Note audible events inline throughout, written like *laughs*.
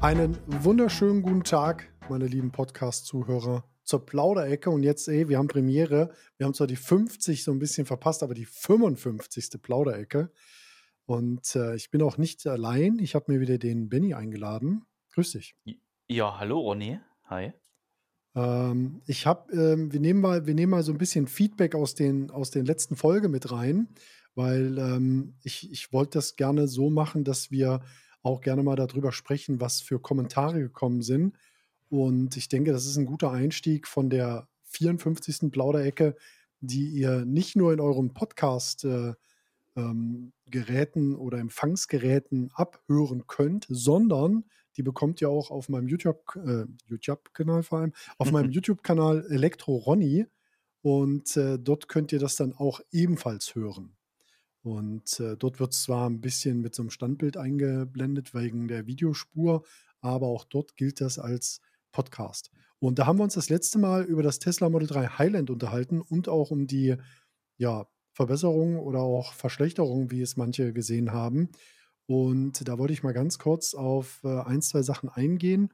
Einen wunderschönen guten Tag, meine lieben Podcast-Zuhörer, zur Plauderecke. Und jetzt, ey, wir haben Premiere. Wir haben zwar die 50 so ein bisschen verpasst, aber die 55. Plauderecke. Und äh, ich bin auch nicht allein. Ich habe mir wieder den Benny eingeladen. Grüß dich. Ja, hallo Ronny. Hi. Ähm, ich habe, ähm, wir nehmen mal, wir nehmen mal so ein bisschen Feedback aus den, aus den letzten Folgen mit rein, weil ähm, ich, ich wollte das gerne so machen, dass wir auch gerne mal darüber sprechen, was für Kommentare gekommen sind. Und ich denke, das ist ein guter Einstieg von der 54. Plauderecke, die ihr nicht nur in eurem Podcast äh, ähm, Geräten oder Empfangsgeräten abhören könnt, sondern die bekommt ihr auch auf meinem YouTube, äh, YouTube-Kanal vor allem, auf meinem YouTube-Kanal Elektro Ronny. Und äh, dort könnt ihr das dann auch ebenfalls hören. Und äh, dort wird es zwar ein bisschen mit so einem Standbild eingeblendet wegen der Videospur, aber auch dort gilt das als Podcast. Und da haben wir uns das letzte Mal über das Tesla Model 3 Highland unterhalten und auch um die ja, Verbesserungen oder auch Verschlechterungen, wie es manche gesehen haben. Und da wollte ich mal ganz kurz auf äh, ein, zwei Sachen eingehen.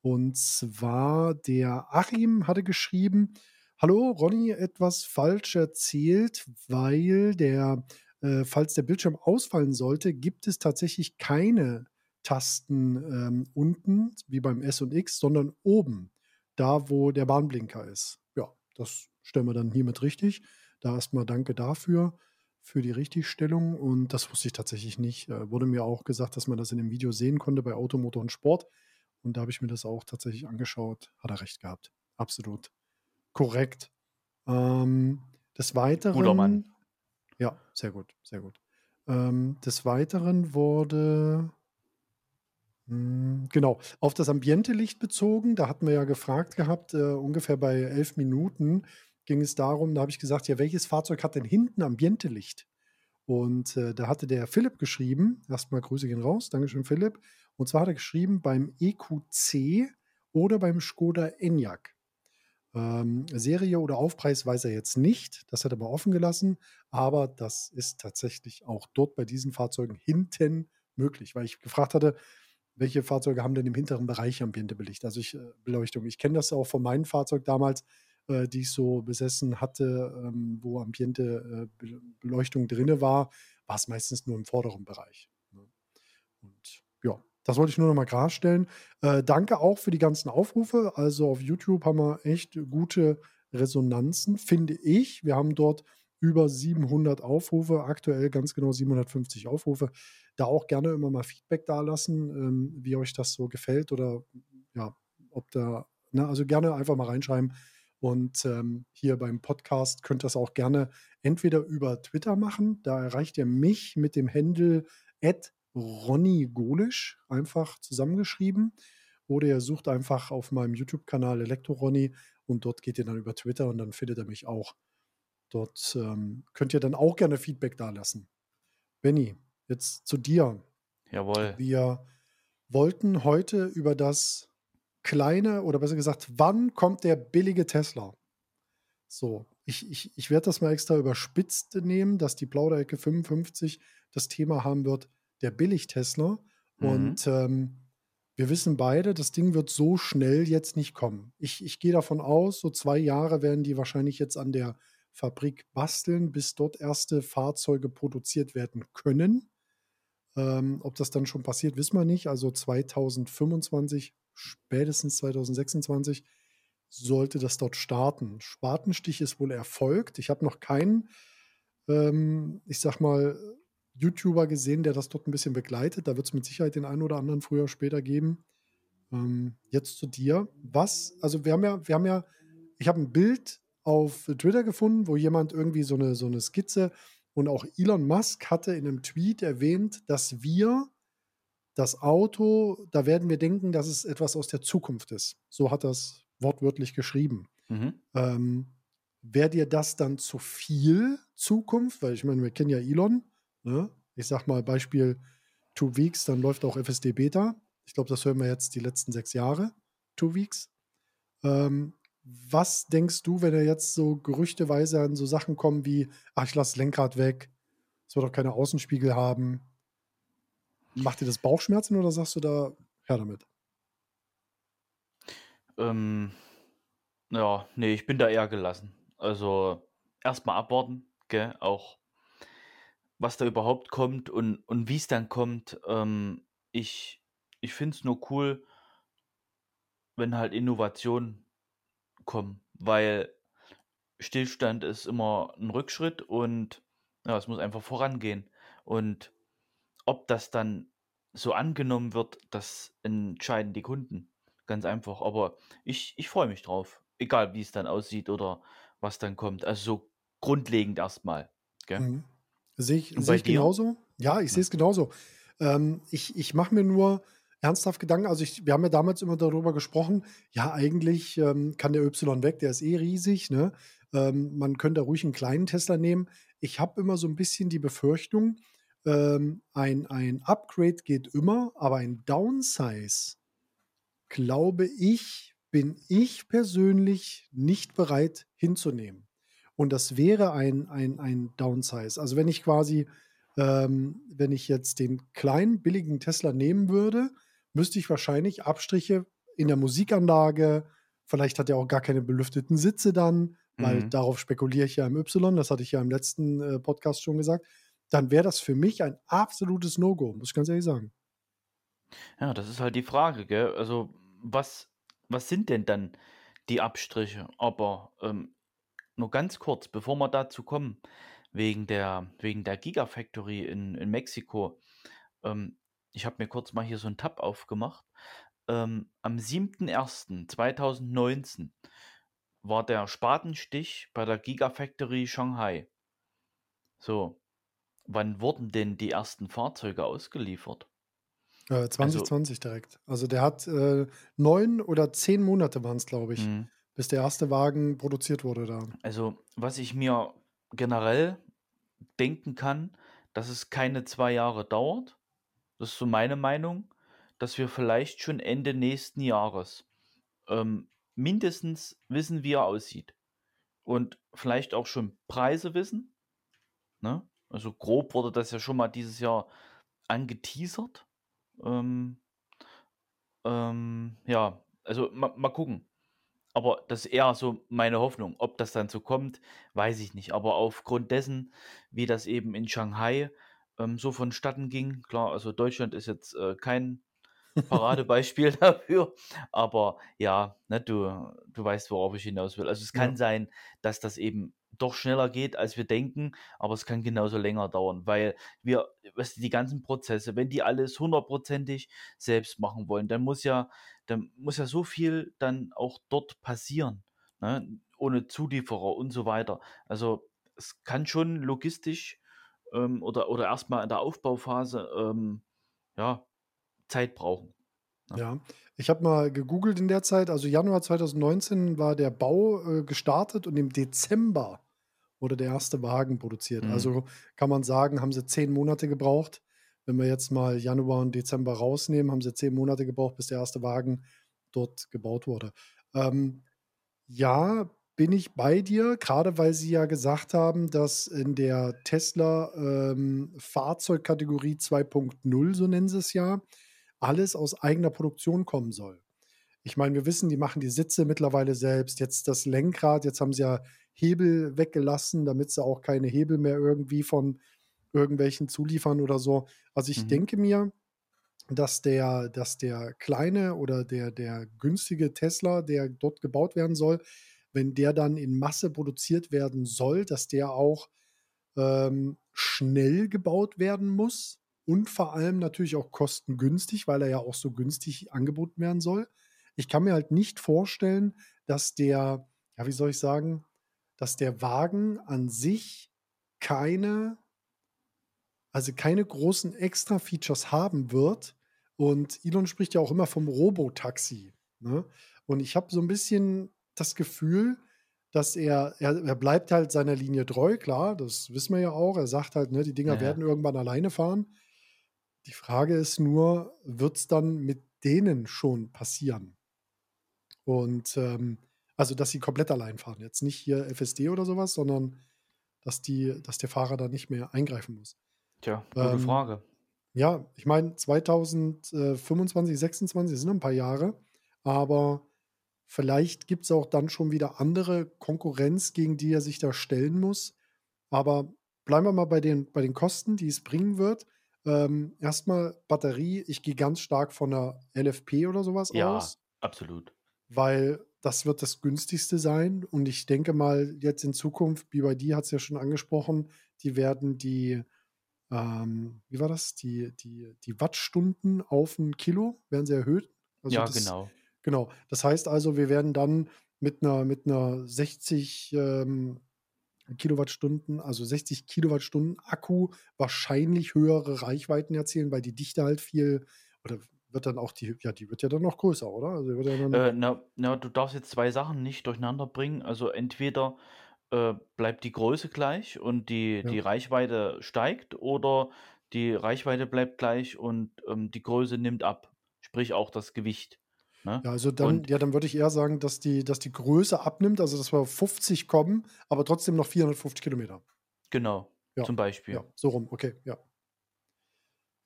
Und zwar der Achim hatte geschrieben, Hallo, Ronny, etwas falsch erzählt, weil der äh, falls der Bildschirm ausfallen sollte, gibt es tatsächlich keine Tasten ähm, unten, wie beim S und X, sondern oben, da wo der Warnblinker ist. Ja, das stellen wir dann hiermit richtig. Da erstmal danke dafür, für die Richtigstellung. Und das wusste ich tatsächlich nicht. Äh, wurde mir auch gesagt, dass man das in dem Video sehen konnte bei Automotor und Sport. Und da habe ich mir das auch tatsächlich angeschaut. Hat er recht gehabt. Absolut korrekt. Ähm, des Weiteren. Guter Mann. Ja, sehr gut, sehr gut. Ähm, des Weiteren wurde, hm, genau, auf das Ambiente-Licht bezogen. Da hatten wir ja gefragt gehabt, äh, ungefähr bei elf Minuten ging es darum, da habe ich gesagt, ja, welches Fahrzeug hat denn hinten Ambiente-Licht? Und äh, da hatte der Philipp geschrieben, erstmal Grüße gehen raus, Dankeschön Philipp. Und zwar hat er geschrieben beim EQC oder beim Skoda Enyaq. Ähm, Serie oder Aufpreis weiß er jetzt nicht. Das hat er aber offen gelassen. Aber das ist tatsächlich auch dort bei diesen Fahrzeugen hinten möglich, weil ich gefragt hatte, welche Fahrzeuge haben denn im hinteren Bereich Ambientebelicht, also ich, äh, Beleuchtung. Ich kenne das auch von meinem Fahrzeug damals, äh, die ich so besessen hatte, ähm, wo Ambiente äh, Beleuchtung drinne war, war es meistens nur im vorderen Bereich. Ne? Und ja, das wollte ich nur noch mal klarstellen. Äh, danke auch für die ganzen Aufrufe. Also auf YouTube haben wir echt gute Resonanzen, finde ich. Wir haben dort über 700 Aufrufe, aktuell ganz genau 750 Aufrufe. Da auch gerne immer mal Feedback da lassen, ähm, wie euch das so gefällt oder ja, ob da, ne, also gerne einfach mal reinschreiben. Und ähm, hier beim Podcast könnt ihr das auch gerne entweder über Twitter machen. Da erreicht ihr mich mit dem Handle Ronny Golisch einfach zusammengeschrieben. Oder ihr sucht einfach auf meinem YouTube-Kanal Elektro Ronny und dort geht ihr dann über Twitter und dann findet ihr mich auch. Dort ähm, könnt ihr dann auch gerne Feedback da lassen. Benny, jetzt zu dir. Jawohl. Wir wollten heute über das kleine oder besser gesagt, wann kommt der billige Tesla? So, ich, ich, ich werde das mal extra überspitzt nehmen, dass die Plauderecke 55 das Thema haben wird, der Billig-Tesla. Mhm. Und ähm, wir wissen beide, das Ding wird so schnell jetzt nicht kommen. Ich, ich gehe davon aus, so zwei Jahre werden die wahrscheinlich jetzt an der Fabrik basteln, bis dort erste Fahrzeuge produziert werden können. Ähm, ob das dann schon passiert, wissen wir nicht. Also 2025, spätestens 2026 sollte das dort starten. Spatenstich ist wohl erfolgt. Ich habe noch keinen, ähm, ich sag mal, YouTuber gesehen, der das dort ein bisschen begleitet. Da wird es mit Sicherheit den einen oder anderen früher oder später geben. Ähm, jetzt zu dir. Was, also wir haben ja, wir haben ja, ich habe ein Bild auf Twitter gefunden, wo jemand irgendwie so eine, so eine Skizze und auch Elon Musk hatte in einem Tweet erwähnt, dass wir das Auto, da werden wir denken, dass es etwas aus der Zukunft ist. So hat er es wortwörtlich geschrieben. Mhm. Ähm, Wäre dir das dann zu viel Zukunft? Weil ich meine, wir kennen ja Elon. Ne? Ich sag mal Beispiel Two Weeks, dann läuft auch FSD Beta. Ich glaube, das hören wir jetzt die letzten sechs Jahre. Two Weeks. Ähm, was denkst du, wenn er jetzt so gerüchteweise an so Sachen kommen wie, ach, ich lasse das Lenkrad weg, es wird auch keine Außenspiegel haben? Macht dir das Bauchschmerzen oder sagst du da, her damit? Ähm, ja, ne, ich bin da eher gelassen. Also, erstmal abwarten, gell? Auch was da überhaupt kommt und und es dann kommt. Ähm, ich ich finde es nur cool wenn halt Innovationen kommen, weil Stillstand ist immer ein Rückschritt und, ja, es muss einfach vorangehen. Und ob das dann so angenommen wird, das entscheiden die Kunden. Ganz einfach. Aber ich ich freue mich drauf, egal wie es dann aussieht oder was dann kommt. Also, so grundlegend erstmal, gell? Mhm. Sehe ich bei ich genauso. Ja, ich sehe es genauso. Ähm, ich ich mache mir nur ernsthaft Gedanken also, ich wir haben ja damals immer darüber gesprochen, ja, eigentlich, ähm, kann der Y weg, der ist eh riesig, ne? Ähm, man könnte ruhig einen kleinen Tesla nehmen. Ich habe immer so ein bisschen die Befürchtung, ähm, ein ein Upgrade geht immer, aber ein Downsize glaube ich bin ich persönlich nicht bereit hinzunehmen. Und das wäre ein ein ein Downsize. Also, wenn ich quasi ähm, wenn ich jetzt den kleinen billigen Tesla nehmen würde, müsste ich wahrscheinlich Abstriche in der Musikanlage vielleicht hat er auch gar keine belüfteten Sitze dann, weil Mhm. darauf spekuliere ich ja im Y, das hatte ich ja im letzten, äh, Podcast schon gesagt. Dann wäre das für mich ein absolutes No-Go, muss ich ganz ehrlich sagen. Ja, das ist halt die Frage, gell? Also, was was sind denn dann die Abstriche? Aber, ähm, nur ganz kurz, bevor wir dazu kommen, wegen der wegen der Gigafactory in in Mexiko. Ähm, ich habe mir kurz mal hier so 'n Tab aufgemacht. Ähm, am 7.1.2019 war der Spatenstich bei der Gigafactory Shanghai. So, wann wurden denn die ersten Fahrzeuge ausgeliefert? Äh, Also 2020 direkt. Also, der hat, äh, 9 oder 10 Monate waren's, glaube ich, mhm. Bis der erste Wagen produziert wurde da. Also, was ich mir generell denken kann, dass es keine 2 Jahre dauert. Das ist so meine Meinung, dass wir vielleicht schon Ende nächsten Jahres, ähm, mindestens wissen, wie er aussieht und vielleicht auch schon Preise wissen, ne? Also, grob wurde das ja schon mal dieses Jahr angeteasert. Ähm, ähm, ja, also ma mal gucken. Aber das ist eher so meine Hoffnung. Ob das dann so kommt, weiß ich nicht. Aber aufgrund dessen, wie das eben in Shanghai, ähm, so vonstatten ging klar, also Deutschland ist jetzt, äh, kein Paradebeispiel *laughs* dafür, aber ja, ne, du du weißt, worauf ich hinaus will. Also, es Ja, kann sein, dass das eben doch schneller geht, als wir denken, aber es kann genauso länger dauern, weil wir du, die ganzen Prozesse, wenn die alles hundertprozentig selbst machen wollen, dann muss ja dann muss ja so viel dann auch dort passieren, ne, ohne Zulieferer und so weiter. Also, es kann schon logistisch, ähm, oder oder erst mal in der Aufbauphase, ähm, ja, Zeit brauchen, ne? ja. Ich habe mal gegoogelt in der Zeit, also Januar 2019 war der Bau, äh, gestartet und im Dezember wurde der erste Wagen produziert. Mhm. Also, kann man sagen, haben sie 10 Monate gebraucht. Wenn wir jetzt mal Januar und Dezember rausnehmen, haben sie 10 Monate gebraucht, bis der erste Wagen dort gebaut wurde. Ähm, ja, bin ich bei dir, Gerade weil sie ja gesagt haben, dass in der Tesla, ähm, Fahrzeugkategorie 2.0, so nennen sie es ja, alles aus eigener Produktion kommen soll. Ich meine, wir wissen, die machen die Sitze mittlerweile selbst. Jetzt das Lenkrad, jetzt haben sie ja Hebel weggelassen, damit sie auch keine Hebel mehr irgendwie von irgendwelchen Zuliefern oder so. Also, ich Mhm. denke mir, dass der dass der kleine oder der der günstige Tesla, der dort gebaut werden soll, wenn der dann in Masse produziert werden soll, dass der auch, ähm, schnell gebaut werden muss und vor allem natürlich auch kostengünstig, weil er ja auch so günstig angeboten werden soll. Ich kann mir halt nicht vorstellen, dass der ja, wie soll ich sagen, dass der Wagen an sich keine also keine großen Extra-Features haben wird. Und Elon spricht ja auch immer vom Robotaxi, ne? Und ich habe so ein bisschen das Gefühl, dass er er er bleibt halt seiner Linie treu, klar, das wissen wir ja auch. Er sagt halt, ne, die Ja, Dinger werden ja. irgendwann alleine fahren. Die Frage ist nur, wird's dann mit denen schon passieren? Und, ähm also, dass sie komplett allein fahren, jetzt nicht hier FSD oder sowas, sondern dass die dass der Fahrer da nicht mehr eingreifen muss. Tja, gute Ähm, Frage. ja, ich meine, 2025, 26 sind noch 'n paar Jahre, aber Vielleicht gibt's auch dann schon wieder andere Konkurrenz, gegen die er sich da stellen muss. Aber bleiben wir mal bei den bei den Kosten, die es bringen wird. Ähm, erst Batterie, ich gehe ganz stark von 'ner LFP oder sowas Ja, aus absolut. weil das wird das günstigste sein und ich denke mal jetzt in Zukunft, BYD hat's ja schon angesprochen, die werden die, ähm wie war das? Die die die Wattstunden auf 'n Kilo werden sie erhöht. Also, Ja, das genau. genau. Das heißt also, wir werden dann mit 'ner mit 'ner 60, ähm, Kilowattstunden also 60 Kilowattstunden Akku wahrscheinlich höhere Reichweiten erzielen, weil die Dichte halt viel oder wird dann auch die ja, die wird ja dann noch größer, oder? Also, wird ja dann Äh, na na, du darfst jetzt 2 Sachen nicht durcheinander bringen. Also, entweder, äh, bleibt die Größe gleich und die Ja. die Reichweite steigt oder die Reichweite bleibt gleich und, ähm, die Größe nimmt ab, sprich auch das Gewicht, ne? Ja, also dann Und ja, dann würde ich eher sagen, dass die dass die Größe abnimmt, also dass wir auf 50 kommen, aber trotzdem noch 450 Kilometer. Genau, Ja, zum Beispiel. ja, so rum, okay, ja.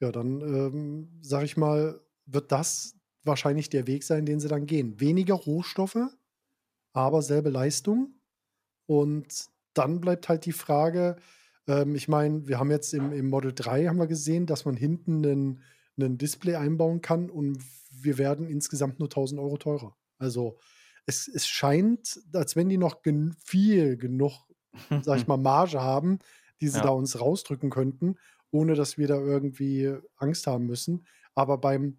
Ja, dann, ähm, sage ich mal, wird das wahrscheinlich der Weg sein, den sie dann gehen. Weniger Rohstoffe, aber selbe Leistung. Und dann bleibt halt die Frage, ähm, ich meine, wir haben jetzt im im Model 3 haben wir gesehen, dass man hinten 'nen 'nen Display einbauen kann und wir werden insgesamt nur 1.000 € teurer. Also, es es scheint, als wenn die noch gen viel genug, sage ich *laughs* mal, Marge haben, die sie da Ja. uns rausdrücken könnten, ohne dass wir da irgendwie Angst haben müssen. Aber beim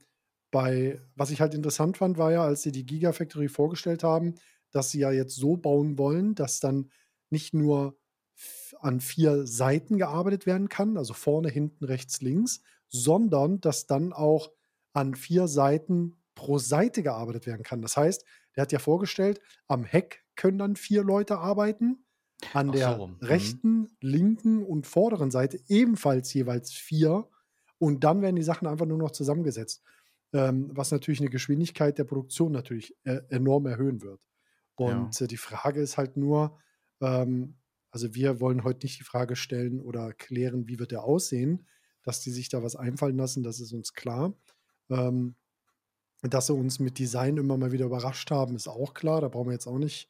bei was ich halt interessant fand, war ja, als sie die Gigafactory vorgestellt haben, dass sie ja jetzt so bauen wollen, dass dann nicht nur an 4 Seiten gearbeitet werden kann, also vorne, hinten, rechts, links, sondern dass dann auch an 4 Seiten pro Seite gearbeitet werden kann. Das heißt, der hat ja vorgestellt, am Heck können dann 4 Leute arbeiten, an Ach so der mhm. rechten, linken und vorderen Seite ebenfalls jeweils 4 und dann werden die Sachen einfach nur noch zusammengesetzt, ähm, was natürlich 'ne Geschwindigkeit der Produktion natürlich e enorm erhöhen wird. Ja. Und, äh, die Frage ist halt nur, ähm also, wir wollen heute nicht die Frage stellen oder klären, wie wird der aussehen. Dass die sich da was einfallen lassen, das ist uns klar. Ähm, dass sie uns mit Design immer mal wieder überrascht haben, ist auch klar. Da brauchen wir jetzt auch nicht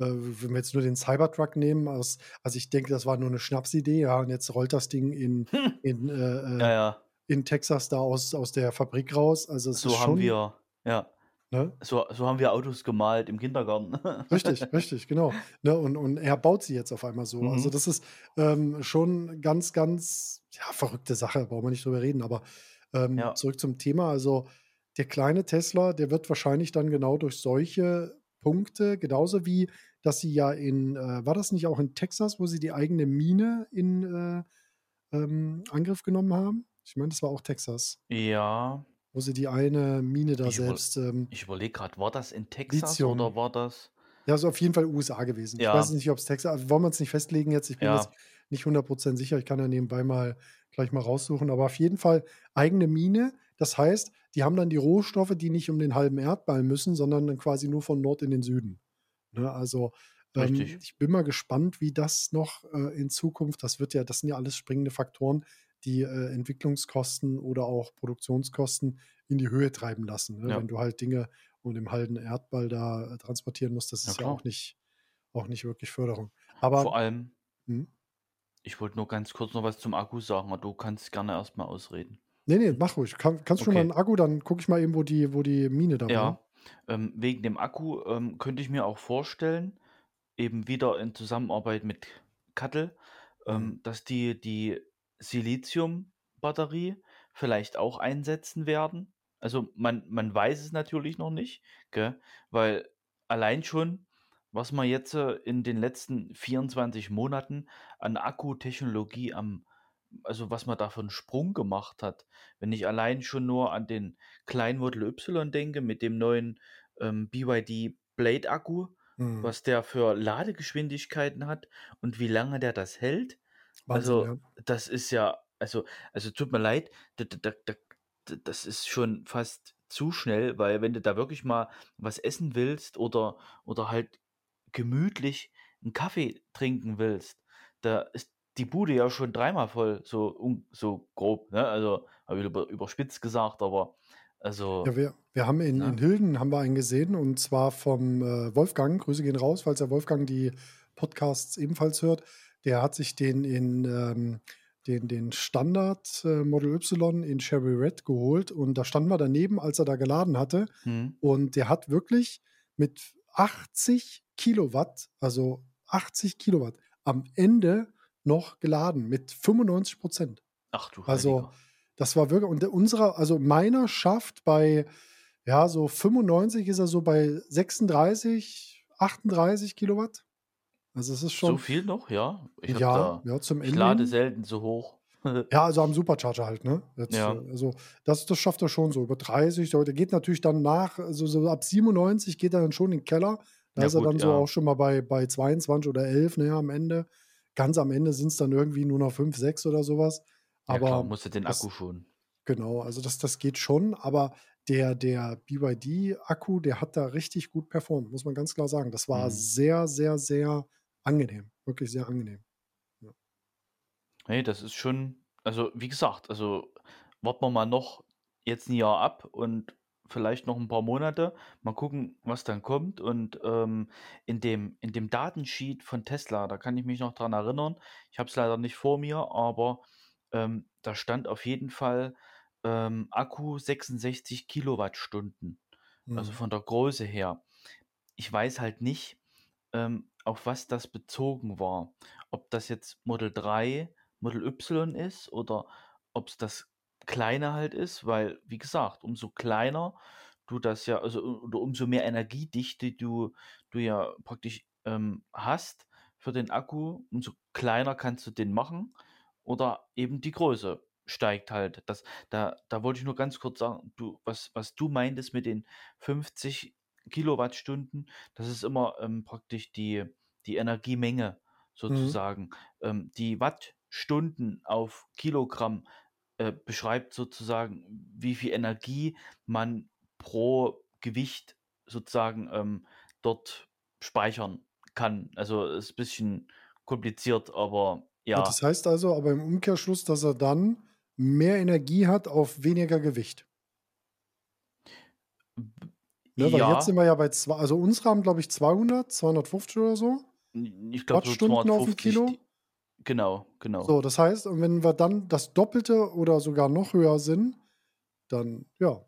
äh, wenn wir jetzt nur den Cybertruck nehmen aus also, ich denke, das war nur 'ne Schnapsidee, ja, und jetzt rollt das Ding in in, äh, Ja, äh ja. in Texas da aus aus der Fabrik raus. Also, So haben schon wir ja, ne? so so haben wir Autos gemalt im Kindergarten. *laughs* Richtig, richtig, genau. Ne, und und er baut sie jetzt auf einmal so. Also, Mhm. das ist, ähm, schon ganz, ganz, ja, verrückte Sache, brauchen wir nicht drüber reden. Aber, ähm, Ja. zurück zum Thema. Also, der kleine Tesla, der wird wahrscheinlich dann genau durch solche Punkte genauso wie, dass sie ja in äh, war das nicht auch in Texas, wo sie die eigene Mine in, äh, ähm, Angriff genommen haben? Ich meine, das war auch Texas. Ja. Wo sie die eine Mine da Ich selbst, ähm ich überlege grad, war das in Texas Lithium. oder war das Ja, ist auf jeden Fall USA gewesen. Ich weiß Ja. nicht, ob's Texa wollen wir uns nicht festlegen jetzt. Ich bin jetzt Ja. nicht 100 % sicher. Ich kann ja nebenbei mal gleich mal raussuchen, aber auf jeden Fall eigene Mine. Das heißt, die haben dann die Rohstoffe, die nicht um den halben Erdball müssen, sondern dann quasi nur von Nord in den Süden, ne? Also, ähm, ich bin mal gespannt, wie das noch, äh, in Zukunft das wird ja das sind ja alles springende Faktoren, die, äh, Entwicklungskosten oder auch Produktionskosten in die Höhe treiben lassen, ne? Ja. Wenn du halt Dinge um den halben Erdball da, äh, transportieren musst, das Ja ist ja klar. auch nicht auch nicht wirklich Förderung. Vor Aber allem mhm. ich wollte nur ganz kurz noch was zum Akku sagen, aber du kannst gerne erst mal ausreden. Ne, ne, mach ruhig. Kann kannst schon mal Okay. 'n Akku dann gucke ich mal eben, wo die wo die Mine da war. Ja, ähm, wegen dem Akku, ähm, könnte ich mir auch vorstellen, eben wieder in Zusammenarbeit mit Mhm. ähm, dass die die Siliziumbatterie vielleicht auch einsetzen werden. Also, man man weiß es natürlich noch nicht, gell? Weil allein schon, was man jetzt, äh, in den letzten 24 Monaten an Akkutechnologie am also, was man da für 'n Sprung gemacht hat. Wenn ich allein schon nur an den kleinen Model Y denke mit dem neuen, ähm, BYD Blade Akku, Mhm. was der für Ladegeschwindigkeiten hat und wie lange der das hält. Wahnsinn, Also, ja. das ist ja also also, tut mir leid, da da d das ist schon fast zu schnell, weil wenn du da wirklich mal was essen willst oder oder halt gemütlich 'n Kaffee trinken willst, da ist die Bude ja schon dreimal voll, so so grob, ne? Also, habe ich über überspitzt gesagt, aber Ja, also wir Wir haben in, Ne? in Hilden haben wir einen gesehen und zwar vom äh, Wolfgang. Grüße gehen raus, falls der Wolfgang die Podcasts ebenfalls hört. Der hat sich den in ähm, den, den Standard äh, Model Y in Cherry Red geholt und da standen wir daneben, als er da geladen hatte. Hm. Und der hat wirklich mit 80 Kilowatt, also 80 Kilowatt, am Ende noch geladen mit 95 Prozent. Ach du Also, Heiliger. das war wirklich, und unserer, also meiner schafft bei, ja, so 95 ist er so bei 36, 38 Kilowatt. Also, es ist So schon, viel noch? Ja. Ich ja, da, ja, zum ich Ende lade selten so hoch. *laughs* Ja, also am Supercharger halt, ne? Jetzt, Ja. äh, also das, das schafft er schon so über 30. So, Der geht natürlich dann nach, also so ab 97 geht er dann schon in den Keller. Da Ja ist er gut, dann so ja. auch schon mal bei, bei 22 oder 11, ne, am Ende. Ganz am Ende sind es dann irgendwie nur noch 5, 6 oder sowas. Ja Aber musst du den das, Akku schonen. genau, also das, das geht schon. Aber der, der BYD-Akku, der hat da richtig gut performt, muss man ganz klar sagen. Das war Hm. sehr, sehr, sehr angenehm. Wirklich sehr angenehm. Ja. Nee, das ist schon, also wie gesagt, also warten wir mal noch jetzt ein Jahr ab und vielleicht noch ein paar Monate. Mal gucken, was dann kommt. Und ähm, in dem, in dem Datensheet von Tesla, da kann ich mich noch dran erinnern. Ich habe es leider nicht vor mir, aber ähm, da stand auf jeden Fall ähm, Akku 66 Kilowattstunden. Also Mhm. von der Größe her. Ich weiß halt nicht, ähm, auf was das bezogen war. Ob das jetzt Model 3, Model Y ist oder ob es das kleine halt ist, weil, wie gesagt, umso kleiner du das ja, also oder umso mehr Energiedichte du, du ja praktisch ähm, hast für den Akku, umso kleiner kannst du den machen oder eben die Größe steigt halt. Das, da, da wollte ich nur ganz kurz sagen, du, was, was du meintest mit den 50 Kilowattstunden, das ist immer ähm, praktisch die, die Energiemenge Mhm. sozusagen. Ähm, die Wattstunden auf Kilogramm äh, beschreibt sozusagen, wie viel Energie man pro Gewicht sozusagen ähm, dort speichern kann. Also ist ein bisschen kompliziert, aber Ja, ja, das heißt also aber im Umkehrschluss, dass er dann mehr Energie hat auf weniger Gewicht. b- Ne, weil jetzt sind ja, wir ja bei zwei, also unsere haben, glaube ich, 200, 250 oder so ich glaube so Wattstunden auf dem 250, Kilo. genau, genau. So, das heißt, und wenn wir dann das Doppelte oder sogar noch höher sind, dann, ja,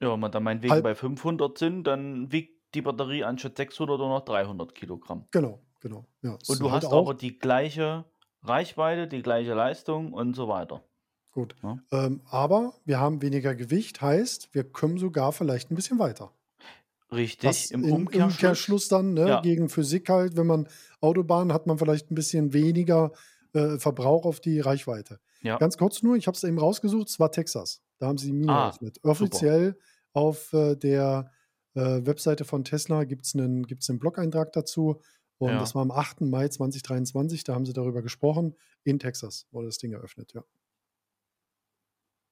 Ja, wenn wir dann meinetwegen halb, bei 500 sind, dann wiegt die Batterie anstatt 600 nur noch 300 Kilogramm. genau, genau. Ja, Und du halt hast auch aber die gleiche Reichweite, die gleiche Leistung und so weiter. gut. Ne? Ähm, aber wir haben weniger Gewicht, heißt, wir kommen sogar vielleicht ein bisschen weiter. Richtig, Was im im Umkehrschluss, Umkehrschluss dann, ne, ja, gegen Physik halt, wenn man Autobahn hat man vielleicht ein bisschen weniger äh, Verbrauch auf die Reichweite. ja. Ganz kurz nur, ich habe es eben rausgesucht, es war Texas. Da haben sie die Mine Ah, eröffnet. super. Offiziell auf äh, der äh, Webseite von Tesla gibt es einen, gibt's einen Blog-Eintrag dazu. Und das Ja, war am 8. Mai 2023, da haben sie darüber gesprochen. In Texas wurde das Ding eröffnet, ja.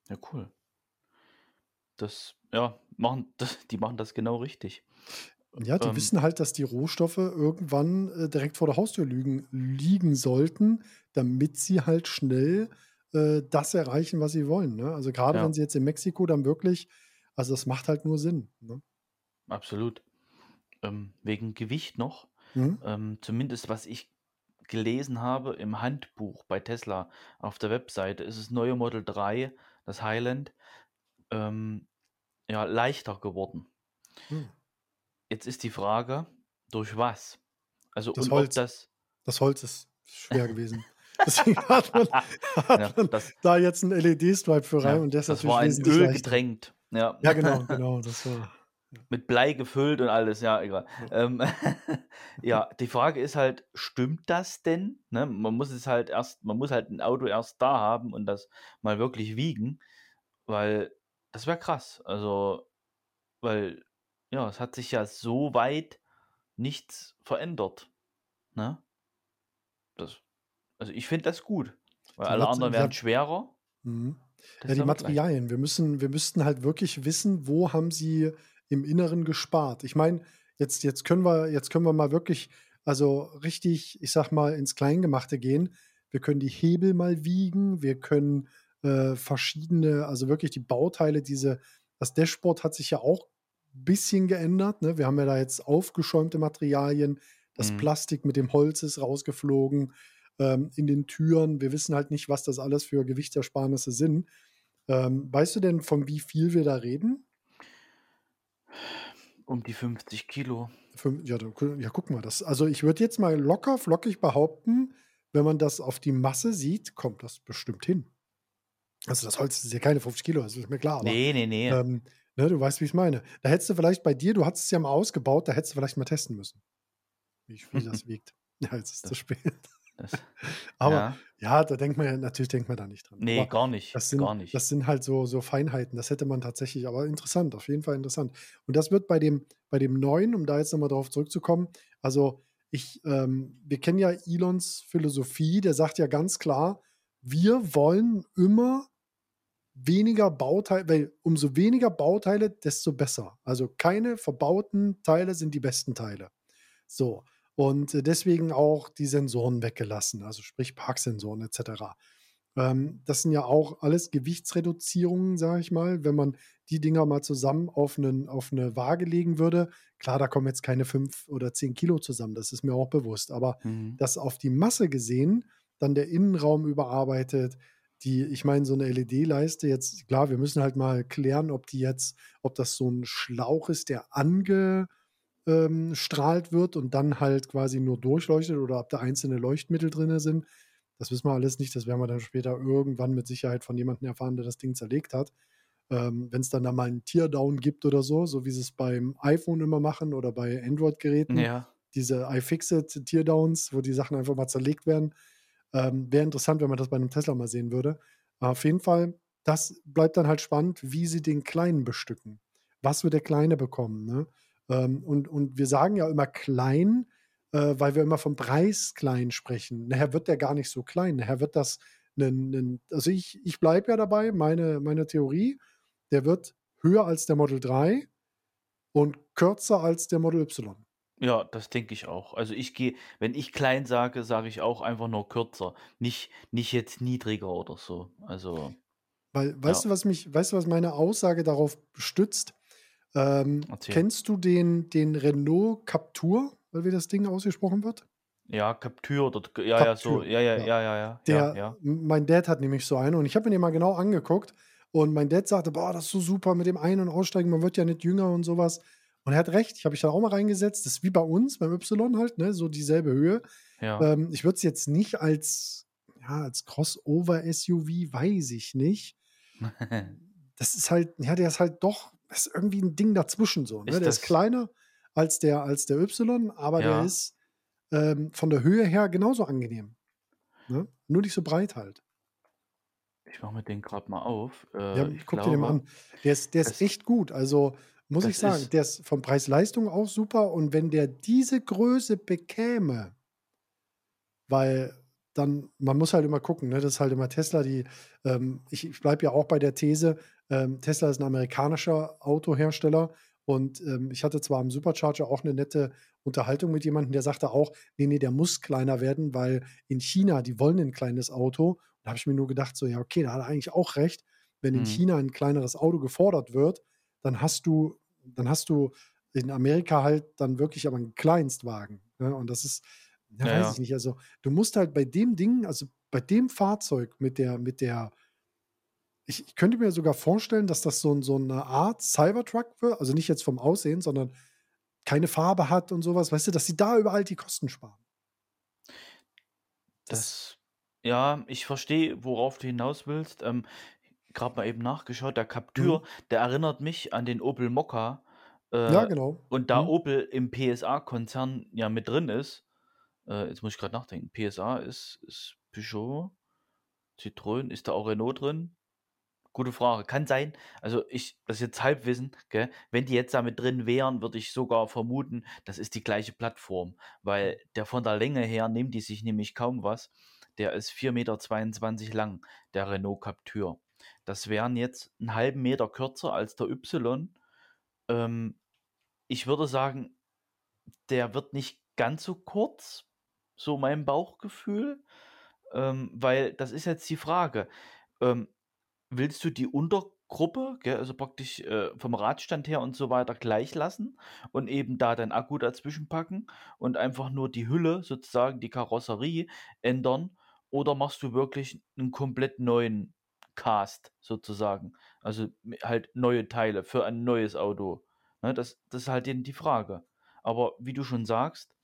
ja, cool. Das, ja, machen, *laughs* die machen das genau richtig. Ja, die Ähm, wissen halt, dass die Rohstoffe irgendwann äh, direkt vor der Haustür liegen, liegen sollten, damit sie halt schnell äh, das erreichen, was sie wollen. Ne? Also gerade wenn ja, sie jetzt in Mexiko dann wirklich, also das macht halt nur Sinn. Ne? absolut. Ähm, wegen Gewicht noch, Mhm. ähm, zumindest was ich gelesen habe im Handbuch bei Tesla auf der Webseite, ist das neue Model 3, das Highland, ähm, ja, leichter geworden. Hm. Jetzt ist die Frage, durch was? Also, Das Holz. das, Das Holz ist schwer *laughs* gewesen. Deswegen hat man, hat ja, man das, da jetzt einen LED-Stripe für rein ja, und das natürlich war in wesentlich Öl leichter. getränkt. Ja. Ja, genau, genau. Das war. Mit Blei gefüllt und alles, ja, egal. Ja. Ähm, *laughs* ja, die Frage ist halt, stimmt das denn? Ne? Man muss es halt erst, man muss halt ein Auto erst da haben und das mal wirklich wiegen, weil das wäre krass. Also, weil, ja, es hat sich ja so weit nichts verändert. Ne? Das, also ich finde das gut, weil Die alle Mat anderen werden schwerer, mhm. ja, die. Materialien. Wir müssen, wir müssten halt wirklich wissen, wo haben sie im Inneren gespart. Ich meine, jetzt, jetzt können wir, jetzt können wir mal wirklich, also richtig, ich sag mal, ins Kleingemachte gehen. Wir können die Hebel mal wiegen, wir können äh, verschiedene, also wirklich die Bauteile, diese, das Dashboard hat sich ja auch bisschen geändert, ne? Wir haben ja da jetzt aufgeschäumte Materialien. Das Mhm. Plastik mit dem Holz ist rausgeflogen, ähm, in den Türen. Wir wissen halt nicht, was das alles für Gewichtsersparnisse sind. Ähm, weißt du denn, von wie viel wir da reden? Um die 50 Kilo. Ja, ja, guck mal, das also, ich würde jetzt mal locker flockig behaupten, wenn man das auf die Masse sieht, kommt das bestimmt hin. Also, das Holz ist ja keine 50 Kilo, das ist mir klar, aber, Ne, ne, ne. ähm, ne, du weißt, wie ich's meine. Da hättest du vielleicht bei dir du hattest es ja mal ausgebaut, da hättest du vielleicht mal testen müssen, wie viel das *laughs* wiegt. *laughs* Ja, jetzt ist zu Das spät. das *laughs* Aber ja. ja, da denkt man ja natürlich denkt man da nicht dran. Ne, Aber gar nicht, das sind gar nicht. das sind halt so so Feinheiten. Das hätte man tatsächlich aber interessant, auf jeden Fall interessant. Und das wird bei dem bei dem Neuen, um da jetzt noch mal drauf zurückzukommen also, ich ähm, wir kennen ja Elons Philosophie, der sagt ja ganz klar: „Wir wollen immer weniger Bautei weil umso weniger Bauteile, desto besser. Also, keine verbauten Teile sind die besten Teile.“ So, und, deswegen auch die Sensoren weggelassen, also sprich Parksensoren et cetera. Ähm, das sind ja auch alles Gewichtsreduzierungen, sage ich mal, wenn man die Dinger mal zusammen auf 'nen auf 'ne Waage legen würde. Klar, da kommen jetzt keine 5 oder 10 Kilo zusammen, das ist mir auch bewusst. Aber Mhm. das auf die Masse gesehen, dann der Innenraum überarbeitet, die ich meine, so 'ne LED-Leiste jetzt klar, wir müssen halt mal klären, ob die jetzt ob das so 'n Schlauch ist, der ange ähm, wird und dann halt quasi nur durchleuchtet oder ob da einzelne Leuchtmittel drinne sind. Das wissen wir alles nicht. Das werden wir dann später irgendwann mit Sicherheit von jemandem erfahren, der das Ding zerlegt hat. Ähm, wenn's dann da mal 'n Teardown gibt oder so, so wie sie's beim iPhone immer machen oder bei Android-Geräten, Ja. diese iFixit Teardowns, wo die Sachen einfach mal zerlegt werden. Ähm, wäre interessant, wenn man das bei 'nem Tesla mal sehen würde. Auf jeden Fall, das bleibt dann halt spannend, wie sie den Kleinen bestücken. Was wird der Kleine bekommen, ne? Ähm, und und wir sagen ja immer klein, äh, weil wir immer vom Preis klein sprechen. Nachher wird der gar nicht so klein. Nachher wird das also, ich ich bleibe ja dabei, meine meine Theorie, der wird höher als der Model 3 und kürzer als der Model Y. Ja, das denke ich auch. Also, ich gehe wenn ich klein sage, sage ich auch einfach nur kürzer, nicht nicht jetzt niedriger oder so. Also Weil weißt ja. du, was mich weißt du, was meine Aussage darauf stützt? Ähm, kennst du den den Renault Captur, oder wie das Ding ausgesprochen wird? Ja, Captur oder ja, ja, so. Captur, Ja, ja, ja. ja, ja, ja, ja, Der ja. m mein Dad hat nämlich so einen und ich habe mir den mal genau angeguckt und mein Dad sagte: „Boah, das ist so super mit dem Ein und Aussteigen, man wird ja nicht jünger“ und so was. Und er hat recht, ich habe mich da auch mal reingesetzt. Das ist wie bei uns beim Y halt, ne, so dieselbe Höhe. Ja. Ähm, ich würde es jetzt nicht als ja, als Crossover-SUV weiß ich nicht. *laughs* Das ist halt ja, der ist halt doch ist irgendwie 'n Ding dazwischen so, ne? Ist Der ist das kleiner als der als der Y, aber der Ja. ist, ähm, von der Höhe her genauso angenehm, ne? Nur nicht so breit halt. Ich mache mir den grad mal auf. Ja, Äh, ich guck dir den mal glaube an. Der ist der ist echt gut. Also, muss ich das sagen, ist der ist von Preis-Leistung auch super und wenn der diese Größe bekäme weil dann man muss halt immer gucken, ne? Das ist halt immer Tesla, die ähm, ich ich bleibe ja auch bei der These, ähm, Tesla ist 'n amerikanischer Autohersteller und, ähm, ich hatte zwar am Supercharger auch 'ne nette Unterhaltung mit jemandem, der sagte auch: „Ne, ne, der muss kleiner werden, weil in China, die wollen 'nen kleines Auto.“ Da habe ich mir nur gedacht so: „Ja, okay, da hat er eigentlich auch recht. Wenn in Mhm. China 'n kleineres Auto gefordert wird, dann hast du dann hast du in Amerika halt dann wirklich aber 'n Kleinstwagen“, ne? Und das ist ja, Ja, weiß ich nicht. Also, du musst halt bei dem Ding also, bei dem Fahrzeug mit der mit der ich ich könnte mir sogar vorstellen, dass das so so 'ne Art Cybertruck wird, also, nicht jetzt vom Aussehen, sondern keine Farbe hat und so was, weißt du, dass sie da überall die Kosten sparen. Das Das ja, ich verstehe, worauf du hinaus willst. Ähm, grad mal eben nachgeschaut, der Mhm. Captur, der erinnert mich an den Opel Mokka. Ja, Äh, genau. und da Mhm. Opel im PSA-Konzern ja mit drin ist äh, jetzt muss ich grad nachdenken. PSA ist ist Peugeot, Citroën. Ist da auch Renault drin? Gute Frage. Kann sein. Also, ich das ist jetzt Halbwissen, gell? Wenn die jetzt da mit drin wären, würde ich sogar vermuten, das ist die gleiche Plattform, weil Mhm. der von der Länge her nehmen die sich nämlich kaum was. Der ist 4,22 m lang, der Renault Captur. Das wären jetzt 'n 1/2 Meter kürzer als der Y. Ähm, ich würde sagen, der wird nicht ganz so kurz, so mein Bauchgefühl, ähm, weil das ist jetzt die Frage. Ähm, willst du die Unter Gruppe, gell, also praktisch äh, vom Radstand her und so weiter gleich lassen und eben da dein Akku dazwischen packen und einfach nur die Hülle, sozusagen die Karosserie ändern? Oder machst du wirklich einen komplett neuen Cast sozusagen? Also halt neue Teile für ein neues Auto. Ne, das, das ist halt eben die Frage. Aber wie du schon sagst,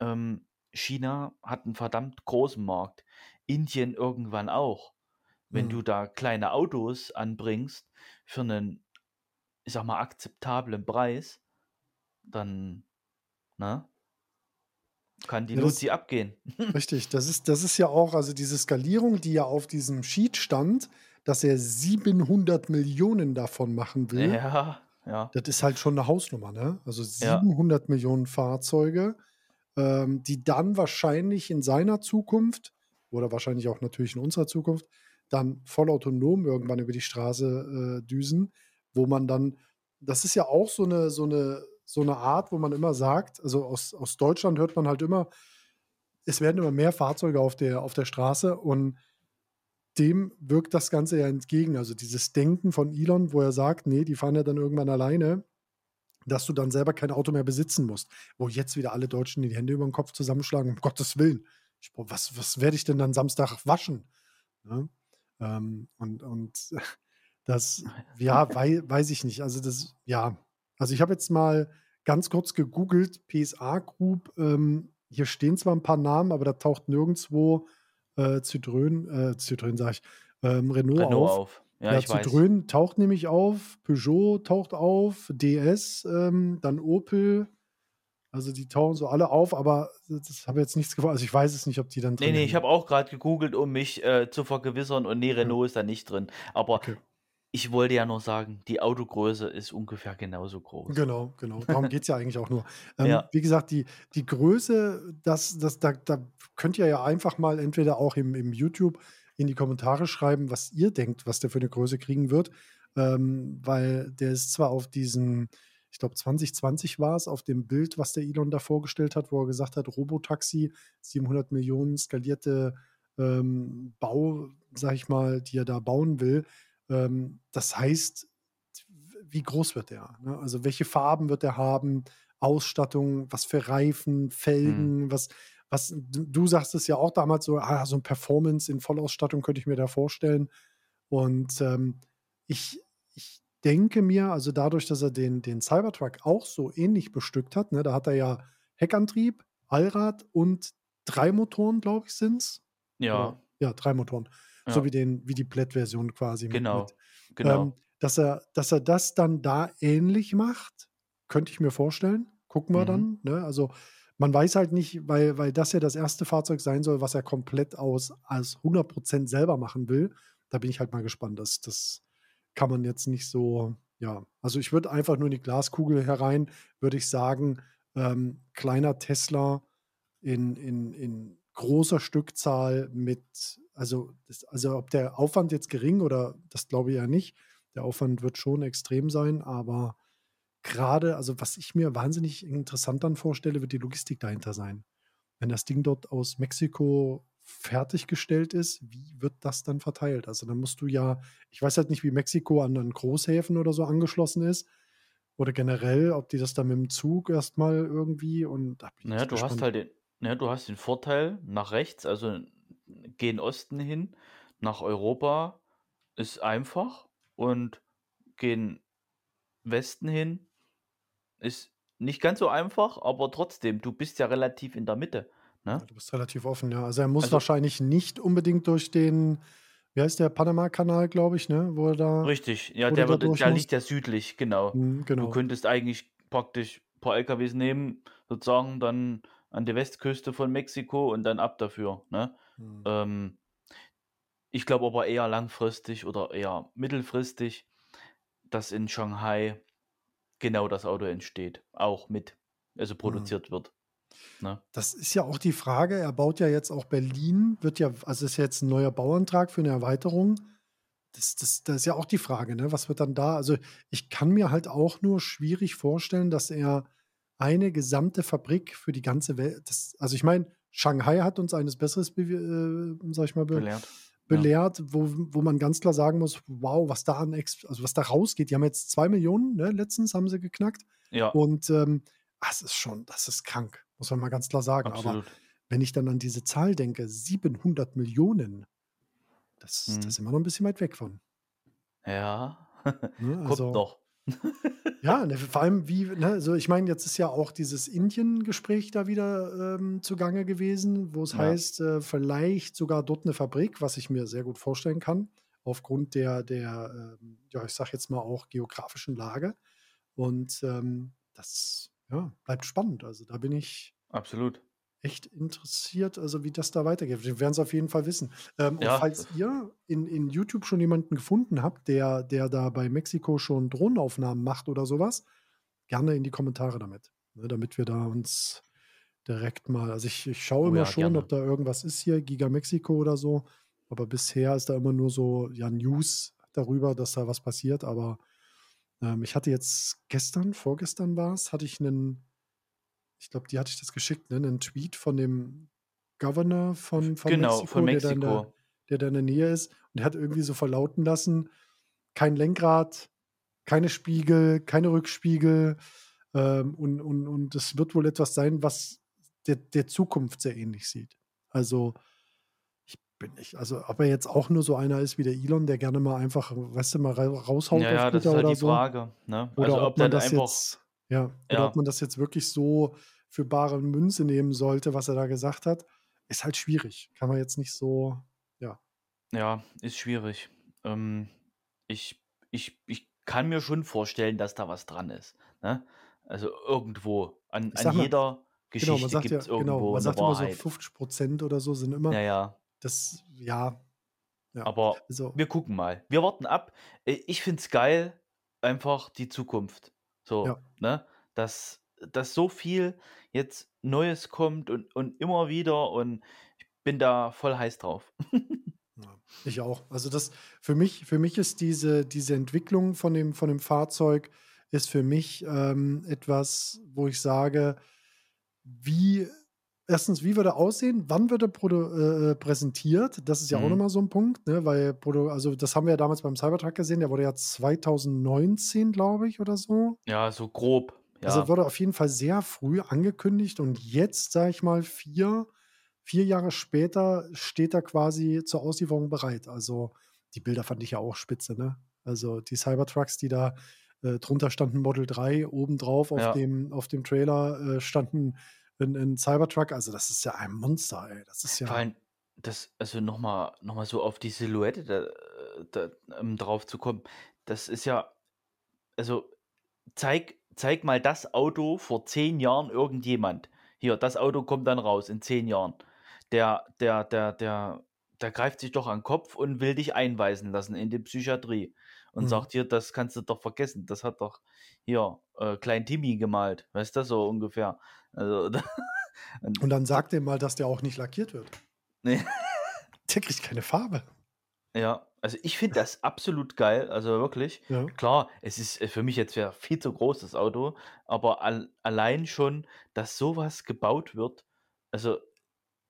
ähm, China hat einen verdammt großen Markt. Indien irgendwann auch. Wenn du Mhm. da kleine Autos anbringst für einen, ich sag mal, akzeptablen Preis, dann, ne, kann die Luzi abgehen. *laughs* richtig. Das ist das ist ja auch also diese Skalierung, die ja auf diesem Sheet stand, dass er 700.000.000 davon machen will. Ja, ja. Das ist halt schon 'ne Hausnummer, ne? Also Ja. 700.000.000 Fahrzeuge, ähm, die dann wahrscheinlich in seiner Zukunft oder wahrscheinlich auch natürlich in unserer Zukunft dann vollautonom irgendwann über die Straße, äh, düsen, wo man dann das ist ja auch so 'ne so 'ne so 'ne Art, wo man immer sagt also aus aus Deutschland hört man halt immer, es werden immer mehr Fahrzeuge auf der auf der Straße und dem wirkt das Ganze ja entgegen. Also dieses Denken von Elon, wo er sagt: „Ne, die fahren ja dann irgendwann alleine“, dass du dann selber kein Auto mehr besitzen musst. Wo jetzt wieder alle Deutschen die Hände über 'n Kopf zusammenschlagen, um Gottes Willen. Ich was was werde ich denn dann Samstag waschen, ne? Ähm, und und *laughs* das ja, wei weiß ich nicht. Also das ja. Also ich habe jetzt mal ganz kurz gegoogelt, PSA Group, ähm, hier stehen zwar 'n paar Namen, aber da taucht nirgendswo, äh, Citroën äh, Citroën sage ich, ähm, Renault Renault auf. auf. Ja, Ja, ich weiß. Citroën taucht nämlich auf, Peugeot taucht auf, DS, ähm, dann Opel. Also die tauchen so alle auf, aber das habe jetzt nichts gefunden. Also ich weiß es nicht, ob die dann drin ne, ich hängen. habe auch grad gegoogelt, um mich, äh, zu vergewissern und ne, Ja. Renault ist da nicht drin. Aber Okay. Ich wollte ja nur sagen, die Autogröße ist ungefähr genauso groß. Genau, genau. Darum geht's ja eigentlich auch nur. *laughs* Ähm, Ja. wie gesagt, die die Größe, das das da da könnt ihr ja einfach mal entweder auch im im YouTube in die Kommentare schreiben, was ihr denkt, was der für 'ne Größe kriegen wird. Ähm, weil der ist zwar auf diesen ich glaube 2020 war's, auf dem Bild, was der Elon da vorgestellt hat, wo er gesagt hat: „Robotaxi, 700.000.000 skalierte, ähm, Bau, sage ich mal, die er da bauen will.“ Ähm, das heißt, wie groß wird der, ne? Also welche Farben wird der haben, Ausstattung, was für Reifen, Mhm. Felgen, was was d du sagst es ja auch damals so: „Ah, so 'n Performance in Vollausstattung könnte ich mir da vorstellen.“ Und, ähm, ich ich denke mir, also dadurch, dass er den den Cybertruck auch so ähnlich bestückt hat, ne, da hat er ja Heckantrieb, Allrad und 3 Motoren, glaube ich, sind's. Oder Ja. ja, 3 Motoren, so wie den wie die Plaid-Version quasi mit Genau, mit genau. ähm, dass er dass er das dann da ähnlich macht, könnte ich mir vorstellen. Gucken wir Mhm. dann, ne? Also, man weiß halt nicht, weil weil das ja das erste Fahrzeug sein soll, was er komplett aus als 100% selber machen will. Da bin ich halt mal gespannt. Das das kann man jetzt nicht so ja, also ich würde einfach nur in die Glaskugel herein würde ich sagen, ähm, kleiner Tesla in in in großer Stückzahl mit also das also ob der Aufwand jetzt gering oder das glaube ich eher nicht. Der Aufwand wird schon extrem sein, aber grade also was ich mir wahnsinnig interessant dann vorstelle, wird die Logistik dahinter sein. Wenn das Ding dort aus Mexiko fertiggestellt ist, wie wird das dann verteilt? Also, dann musst du ja ich weiß halt nicht, wie Mexiko an an Großhäfen oder so angeschlossen ist oder generell, ob die das dann mit'm Zug erst mal irgendwie und da bin ich Na ja, echt du hast gespannt. halt den na ja, du hast den Vorteil nach rechts, also gen Osten hin nach Europa ist einfach und gen Westen hin ist nicht ganz so einfach, aber trotzdem, du bist ja relativ in der Mitte, Ja, ne? du bist relativ offen, ja. Also, er muss Also wahrscheinlich nicht unbedingt durch den wie heißt der, Panamakanal, glaube ich, ne, wo er da Richtig, ja, der da wird der liegt ja südlich, genau. Mhm, Du genau. könntest eigentlich praktisch paar LKWs nehmen, sozusagen dann an die Westküste von Mexiko und dann ab dafür, ne? Mhm. Ähm ich glaube aber eher langfristig oder eher mittelfristig, dass in Shanghai genau das Auto entsteht, auch mit also Mhm. produziert wird, ne? Das ist ja auch die Frage. Er baut ja jetzt auch Berlin wird ja also ist jetzt 'n neuer Bauantrag für 'ne Erweiterung. Das das da ist ja auch die Frage, ne, was wird dann da also, ich kann mir halt auch nur schwierig vorstellen, dass er eine gesamte Fabrik für die ganze Wel das also ich meine, Shanghai hat uns eines Besseres äh, sage ich mal, be Belehrt. belehrt, wo, wo man ganz klar sagen muss, wow, was da an Ex also was da rausgeht. Die haben jetzt zwei Millionen, ne, letztens haben sie geknackt. Ja, Und ähm, das ist schon, das ist krank, muss man mal ganz klar sagen. Aber absolut. wenn ich dann an diese Zahl denke, 700 Millionen, das, da Mhm. sind wir noch ein bisschen weit weg von. Ja, *laughs* Ne? kommt Also, noch. Ja, ne, vor allem wie, ne, also ich meine, jetzt ist ja auch dieses Indien-Gespräch da wieder ähm, zugange gewesen, wo es Ja, heißt, äh, vielleicht sogar dort eine Fabrik, was ich mir sehr gut vorstellen kann, aufgrund der, der ähm, ja, ich sag jetzt mal auch geografischen Lage. Und ähm, das ja, bleibt spannend. Also da bin ich absolut. Echt interessiert, also wie das da weitergeht. Wir werden es auf jeden Fall wissen. Ähm, und Ja, falls das, ihr in, in YouTube schon jemanden gefunden habt, der, der da bei Mexiko schon Drohnenaufnahmen macht oder sowas, gerne in die Kommentare damit. Ne, damit wir da uns direkt mal, also ich, ich schaue oh immer ja, schon, ob gerne. da irgendwas ist hier, Giga Mexiko oder so. Aber bisher ist da immer nur so, ja, News darüber, dass da was passiert. Aber ähm, ich hatte jetzt gestern, vorgestern war es, hatte ich einen, ich glaube, die hatte ich das geschickt, ne? Einen Tweet von dem Governor von, von Genau, von Mexiko, der da, in der, Mexiko. da in der Nähe ist. Und der hat irgendwie so verlauten lassen, kein Lenkrad, keine Spiegel, keine Rückspiegel. Ähm, und, und, und das wird wohl etwas sein, was der, der Zukunft sehr ähnlich sieht. Also ich bin nicht, also ob er jetzt auch nur so einer ist wie der Elon, der gerne mal einfach, weißt du, mal ra- raushaut Ja, auf ja, das ist halt oder die so. Frage, ne? Oder Also ob ob man da das einfach, jetzt, ja, oder ob ja, man das jetzt wirklich so für bare Münze nehmen sollte, was er da gesagt hat, ist halt schwierig. Kann man jetzt nicht so, ja. ja, ist schwierig. Ähm, ich, ich, ich kann mir schon vorstellen, dass da was dran ist, ne? Also irgendwo, an, an mal, jeder genau, man Geschichte ja, gibt es genau, irgendwo man eine sagt immer so Wahrheit. 50 Prozent oder so sind immer, Ja, ja. das, ja, ja. Aber Also, wir gucken mal. Wir warten ab. Äh, Ich finde es geil, einfach die Zukunft. So, ja. ne? Dass, dass so viel jetzt Neues kommt und, und immer wieder und ich bin da voll heiß drauf. *laughs* Ja, ich auch. Also das für mich, für mich ist diese, diese Entwicklung von dem, von dem Fahrzeug ist für mich ähm, etwas, wo ich sage, wie erstens, wie würde er aussehen, wann wird er äh, äh, präsentiert? Das ist ja auch Mhm. nochmal so ein Punkt, ne? Weil also das haben wir ja damals beim Cybertruck gesehen, der wurde ja 2019, glaube ich, oder so. Ja, so grob. Also Ja, wurde auf jeden Fall sehr früh angekündigt und jetzt, sage ich mal, vier, vier Jahre später steht er quasi zur Auslieferung bereit. Also die Bilder fand ich ja auch spitze, ne? Also die Cybertrucks, die da äh, drunter standen Model 3, obendrauf auf ja. dem, auf dem Trailer äh, standen ein, ein Cybertruck. Also das ist ja ein Monster, ey. Das ist Vor ja, allem, das, also nochmal noch mal so auf die Silhouette da, äh, da, ähm, drauf zu kommen, das ist ja, also zeig, zeig mal das Auto vor zehn Jahren irgendjemand. Hier, das Auto kommt dann raus in zehn Jahren. Der, der, der, der, der greift sich doch an den Kopf und will dich einweisen lassen in die Psychiatrie und mhm. sagt hier, das kannst du doch vergessen. Das hat doch hier äh, Klein Timmy gemalt. Weißt du, so ungefähr. Also, *laughs* und Und dann sagt dem mal, dass der auch nicht lackiert wird. *laughs* nee. Der kriegt keine Farbe. Ja, also ich finde das absolut geil, also wirklich. Ja. Klar, es ist äh, für mich jetzt viel zu groß, das Auto, aber al allein schon, dass sowas gebaut wird, also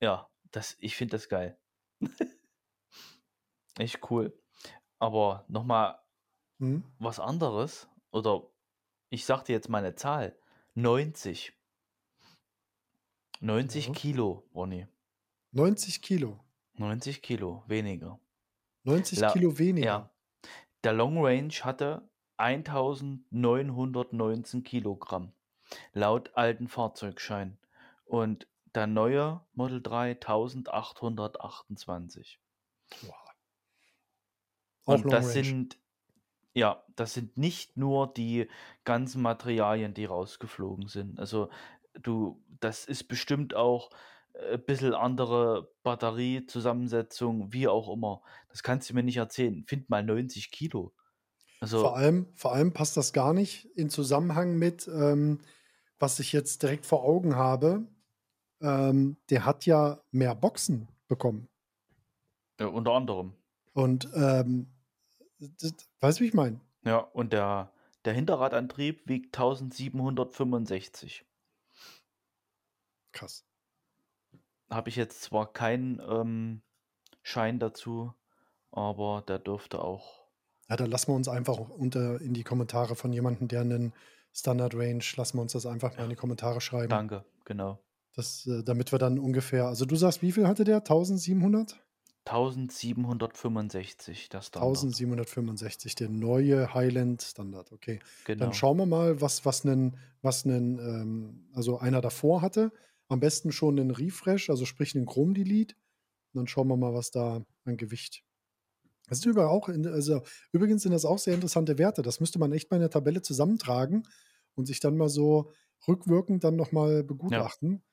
ja, das, ich finde das geil. *laughs* Echt cool. Aber nochmal Mhm. was anderes, oder ich sag dir jetzt mal eine Zahl, 90. 90 Ja. Kilo, Ronny. 90 Kilo. 90 Kilo, weniger. 90 La Kilo weniger. ja, der Long Range hatte 1919 Kilogramm laut alten Fahrzeugschein und der neue Model 3 1828. Boah. Auch Und das Range. sind, ja, das sind nicht nur die ganzen Materialien, die rausgeflogen sind. Also du, das ist bestimmt auch ein bisschen andere Batteriezusammensetzung, wie auch immer. Das kannst du mir nicht erzählen. Find mal 90 Kilo. Vor Also, allem, vor allem passt das gar nicht in Zusammenhang mit, ähm, was ich jetzt direkt vor Augen habe. Ähm, der hat ja mehr Boxen bekommen. ja, unter anderem. Und ähm, das, weißt du, wie ich meine? Ja, und der, der Hinterradantrieb wiegt 1765. Krass. Habe ich jetzt zwar keinen ähm, Schein dazu, aber der dürfte auch Ja, dann lassen wir uns einfach unter in die Kommentare von jemandem, der 'nen Standard Range lassen wir uns das einfach mal in Ja. die Kommentare schreiben. Danke, genau. Das, äh damit wir dann ungefähr also, du sagst, wie viel hatte der? 1.700? 1765, der Standard. 1.765, der neue Highland Standard, okay. Dann Genau. schauen wir mal, was was 'nen was 'nen, ähm also, einer davor hatte. Am besten schon 'nen Refresh, also, sprich 'nen Chrome Delete. Und dann schauen wir mal, was da an Gewicht das ist übrigens auch in also, übrigens sind das auch sehr interessante Werte. Das müsste man echt mal in der Tabelle zusammentragen und sich dann mal so rückwirkend dann noch mal Ja. begutachten.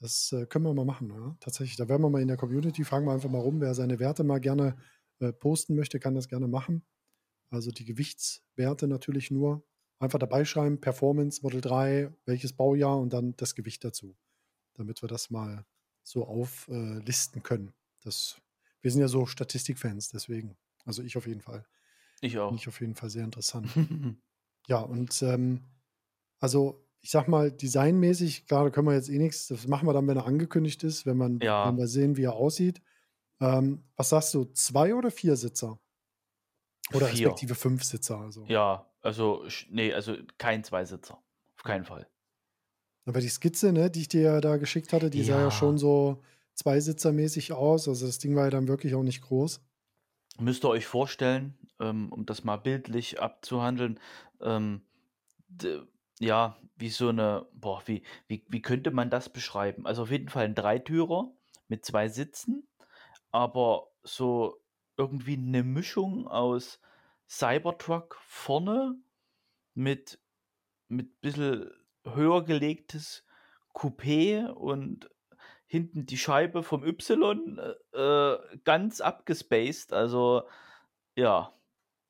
Das, äh, können wir mal machen, ja, tatsächlich. Da werden wir mal in der Community fragen wir einfach mal rum, wer seine Werte mal gerne, äh, posten möchte, kann das gerne machen. Also, die Gewichtswerte natürlich nur. Einfach dabei schreiben, Performance, Model 3, welches Baujahr und dann das Gewicht dazu, damit wir das mal so auf äh, können. Das wir sind ja so Statistikfans, deswegen. Also, ich auf jeden Fall. Ich Finde auch. ich auf jeden Fall sehr interessant. *laughs* Ja, und, ähm, also, ich sage mal, designmäßig, klar, da können wir jetzt eh nix das machen wir dann, wenn er angekündigt ist, wenn man wenn Ja. wir sehen, wie er aussieht. Ähm, was sagst du, 2 oder 4 Sitzer? Oder 4. respektive 5 Sitzer, also? Ja, also, sch ne, also, kein Zweisitzer, auf keinen Fall. Aber die Skizze, ne, die ich dir ja da geschickt hatte, die sah ja schon Ja. so zweisitzermäßig aus. Also, das Ding war ja dann wirklich auch nicht groß. Müsst ihr euch vorstellen, ähm, um das mal bildlich abzuhandeln, ähm, ja, wie so 'ne boah, wie wie wie könnte man das beschreiben? Also, auf jeden Fall 'n Dreitürer mit 2 Sitzen, aber so irgendwie 'ne Mischung aus Cybertruck vorne mit mit bisschen höher gelegtes Coupé und hinten die Scheibe vom Y, äh, äh, ganz abgespaced. Also, ja,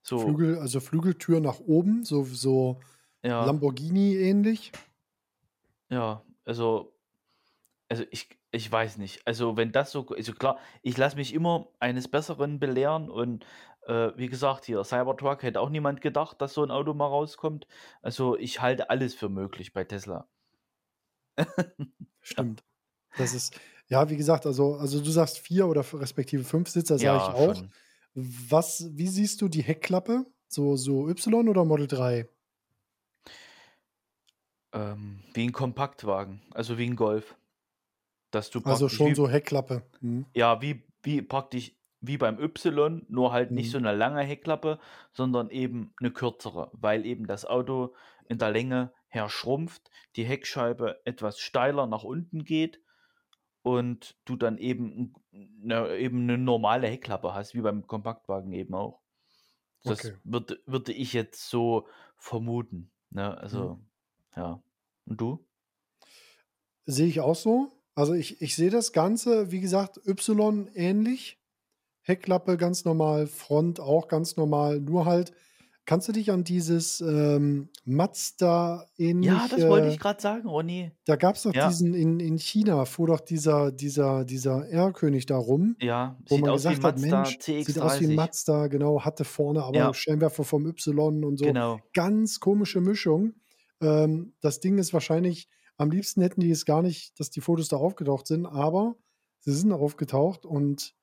so Flügel also, Flügeltür nach oben, so so Ja. Lamborghini ähnlich? Ja, also also, ich ich weiß nicht. Also, wenn das so also, klar, ich lasse mich immer eines Besseren belehren und, äh, wie gesagt, hier Cybertruck hätte auch niemand gedacht, dass so 'n Auto mal rauskommt. Also, ich halte alles für möglich bei Tesla. *laughs* Stimmt. Das ist ja, wie gesagt, also also, du sagst 4 oder respektive 5 Sitzer, sage ich Ja, auch. schon. Was wie siehst du die Heckklappe? So so Y oder Model 3? Ähm, wie 'n Kompaktwagen, also, wie 'n Golf. Dass du Also, schon wie so Heckklappe. Mhm. ja, wie wie praktisch wie beim Y, nur halt nicht Mhm. so 'ne lange Heckklappe, sondern eben 'ne kürzere, weil eben das Auto in der Länge her schrumpft, die Heckscheibe etwas steiler nach unten geht und du dann eben 'n 'ne eben 'ne normale Heckklappe hast, wie beim Kompaktwagen eben auch. Das Okay. würde würde ich jetzt so vermuten, ne? Mhm. Also, ja. Und du? Sehe ich auch so. Also, ich ich sehe das Ganze, wie gesagt, Y ähnlich. Heckklappe ganz normal, Front auch ganz normal, nur halt kannst du dich an dieses, ähm, Mazda Ja, das wollte ich ähnliche grad sagen, ne. da gab's doch Ja. diesen in in China fuhr doch dieser dieser dieser R-König da rum, Ja, wo sieht man aus wie 'n gesagt hat: Mazda „Mensch, sieht aus wie 'n CX-30. Mazda“, genau, hatte vorne aber Ja. Scheinwerfer vom Y und so. Genau. Ganz komische Mischung. Ähm, das Ding ist wahrscheinlich am liebsten hätten die es gar nicht, dass die Fotos da aufgetaucht sind, aber sie sind aufgetaucht und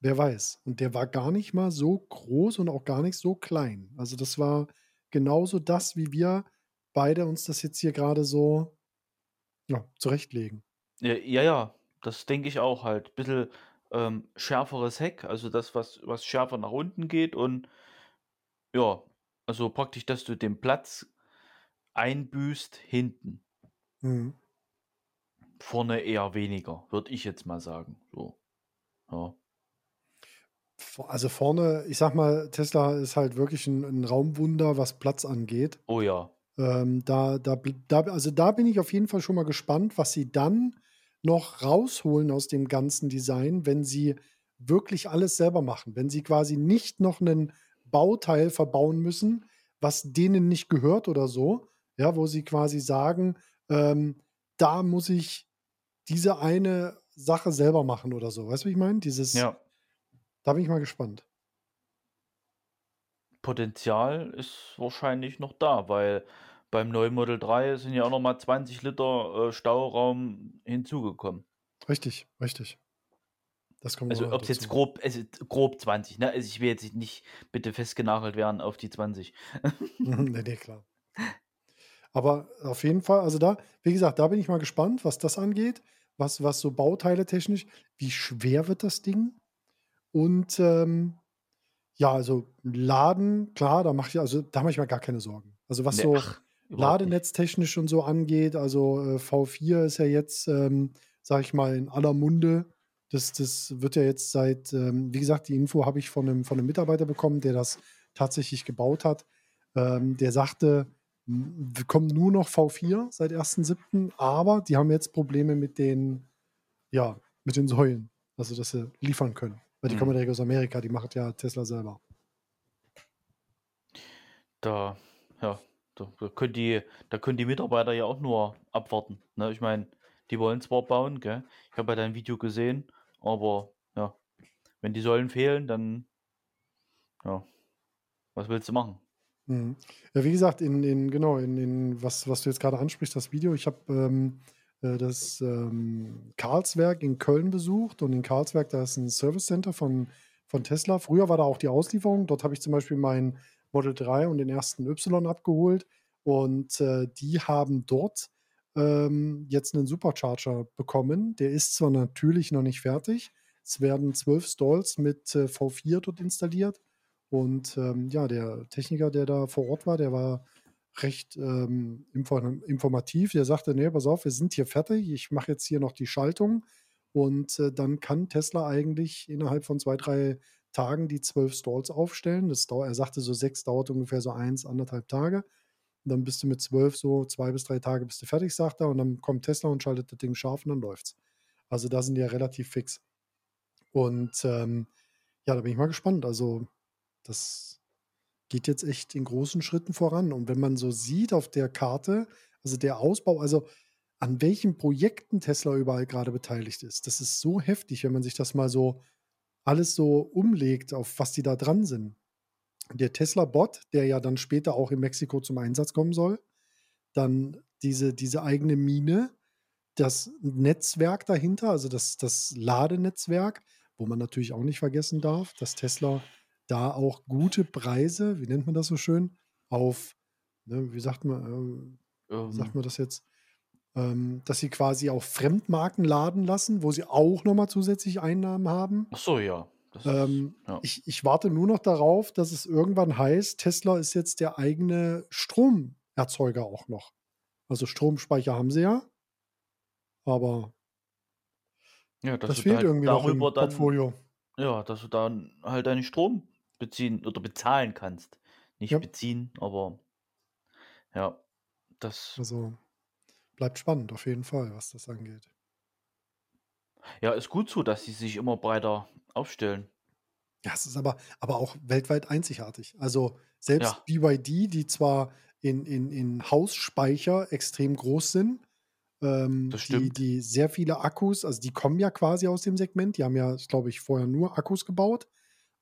wer weiß. Und der war gar nicht mal so groß und auch gar nicht so klein. Also, das war genauso das, wie wir beide uns das jetzt hier grade so, ja, zurechtlegen. Ja, ja, ja, das denke ich auch halt. Bisschen, ähm, schärferes Heck, also, das, was was schärfer nach unten geht und ja, also, praktisch, dass du den Platz einbüßt hinten. Mhm. Vorne eher weniger, würde ich jetzt mal sagen, so. Ja. Also, vorne ich sage mal, Tesla ist halt wirklich 'n 'n Raumwunder, was Platz angeht. Oh ja. Ähm, da da da also, da bin ich auf jeden Fall schon mal gespannt, was sie dann noch rausholen aus dem ganzen Design, wenn sie wirklich alles selber machen. Wenn sie quasi nicht noch 'nen Bauteil verbauen müssen, was denen nicht gehört oder so, ja, wo sie quasi sagen, ähm: „Da muss ich diese eine Sache selber machen“ oder so. Weißt du, wie ich meine? Dieses Ja. Da bin ich mal gespannt. Potenzial ist wahrscheinlich noch da, weil beim neuen Model 3 sind ja auch noch mal 20 Liter, äh, Stauraum hinzugekommen. Richtig, richtig. das kommt Also ob es jetzt grob, also grob 20, ne? Also ich will jetzt nicht bitte festgenagelt werden auf die 20. Mhm, ne, ne, klar. Aber auf jeden Fall, also da wie gesagt, da bin ich mal gespannt, was das angeht, was was so Bauteile technisch wie schwer wird das Ding? Und, ähm, ja, also Laden, klar, da mache ich also da mache ich mir gar keine Sorgen. Also, was Ne, so ach, ladenetztechnisch und so angeht, also, äh, V4 ist ja jetzt, ähm, sage ich mal, in aller Munde. Das das wird ja jetzt seit ähm, wie gesagt, die Info habe ich von 'nem von 'nem Mitarbeiter bekommen, der das tatsächlich gebaut hat. Ähm, der sagte, wir kommen nur noch V4 seit 1.7., aber die haben jetzt Probleme mit den ja, mit den Säulen, also, dass sie liefern können, weil die kommen ja Mhm. direkt aus Amerika, die macht ja Tesla selber. Da ja, da da können die da können die Mitarbeiter ja auch nur abwarten, ne? Ich meine, die wollen zwar bauen, gell? Ich habe ja dein Video gesehen, aber ja, wenn die Säulen fehlen, dann ja, was willst du machen? Mhm. Ja, wie gesagt, in in genau, in in was was du jetzt grade ansprichst, das Video, ich habe, ähm, äh, das, ähm, Carlswerk in Köln besucht und in Carlswerk, da ist 'n Service Center von von Tesla. Früher war da auch die Auslieferung. Dort habe ich zum Beispiel mein Model 3 und den ersten Y abgeholt und, äh, die haben dort, ähm, jetzt 'nen Supercharger bekommen. Der ist zwar natürlich noch nicht fertig. Es werden 12 Stalls mit, äh, V4 dort installiert und, ähm, ja, der Techniker, der da vor Ort war, der war recht, ähm, inform informativ. Der sagte: „Ne, pass auf, wir sind hier fertig. Ich mache jetzt hier noch die Schaltung und, äh, dann kann Tesla eigentlich innerhalb von 2, 3 Tagen die 12 Stalls aufstellen.“ Das dau er sagte so 6 dauert ungefähr so 1, 1,5 Tage. Und dann bist du mit 12 so 2 bis 3 Tage bist du fertig, sagt er, und dann kommt Tesla und schaltet das Ding scharf und dann läuft's. Also, da sind die ja relativ fix. Und, ähm, ja, da bin ich mal gespannt. Also, das geht jetzt echt in großen Schritten voran. Und wenn man so sieht auf der Karte, also der Ausbau also an welchen Projekten Tesla überall grade beteiligt ist, das ist so heftig, wenn man sich das mal so alles so umlegt, auf was die da dran sind. Der Tesla-Bot, der ja dann später auch in Mexiko zum Einsatz kommen soll, dann diese diese eigene Mine, das Netzwerk dahinter, also das das Ladenetzwerk, wo man natürlich auch nicht vergessen darf, dass Tesla da auch gute Preise, wie nennt man das so schön, auf ne, wie sagt man, ähm wie sagt Ähm man das jetzt? Ähm, dass sie quasi auch Fremdmarken laden lassen, wo sie auch noch mal zusätzlich Einnahmen haben. Ach so, ja, das ist Ähm, ja. ich ich warte nur noch darauf, dass es irgendwann heißt, Tesla ist jetzt der eigene Stromerzeuger auch noch. Also, Stromspeicher haben sie ja aber Ja, das du da fehlt halt irgendwie noch im dann Portfolio. ja, dass du dann halt deinen Strom beziehen oder bezahlen kannst. Nicht Ja. beziehen, aber ja, das Also, bleibt spannend auf jeden Fall, was das angeht. Ja, ist gut so, dass sie sich immer breiter aufstellen. Ja, es ist aber aber auch weltweit einzigartig. Also, selbst Ja. BYD, die zwar in in in Hausspeicher extrem groß sind, ähm, die die sehr viele Akkus also, die kommen ja quasi aus dem Segment. Die haben ja, glaube ich, vorher nur Akkus gebaut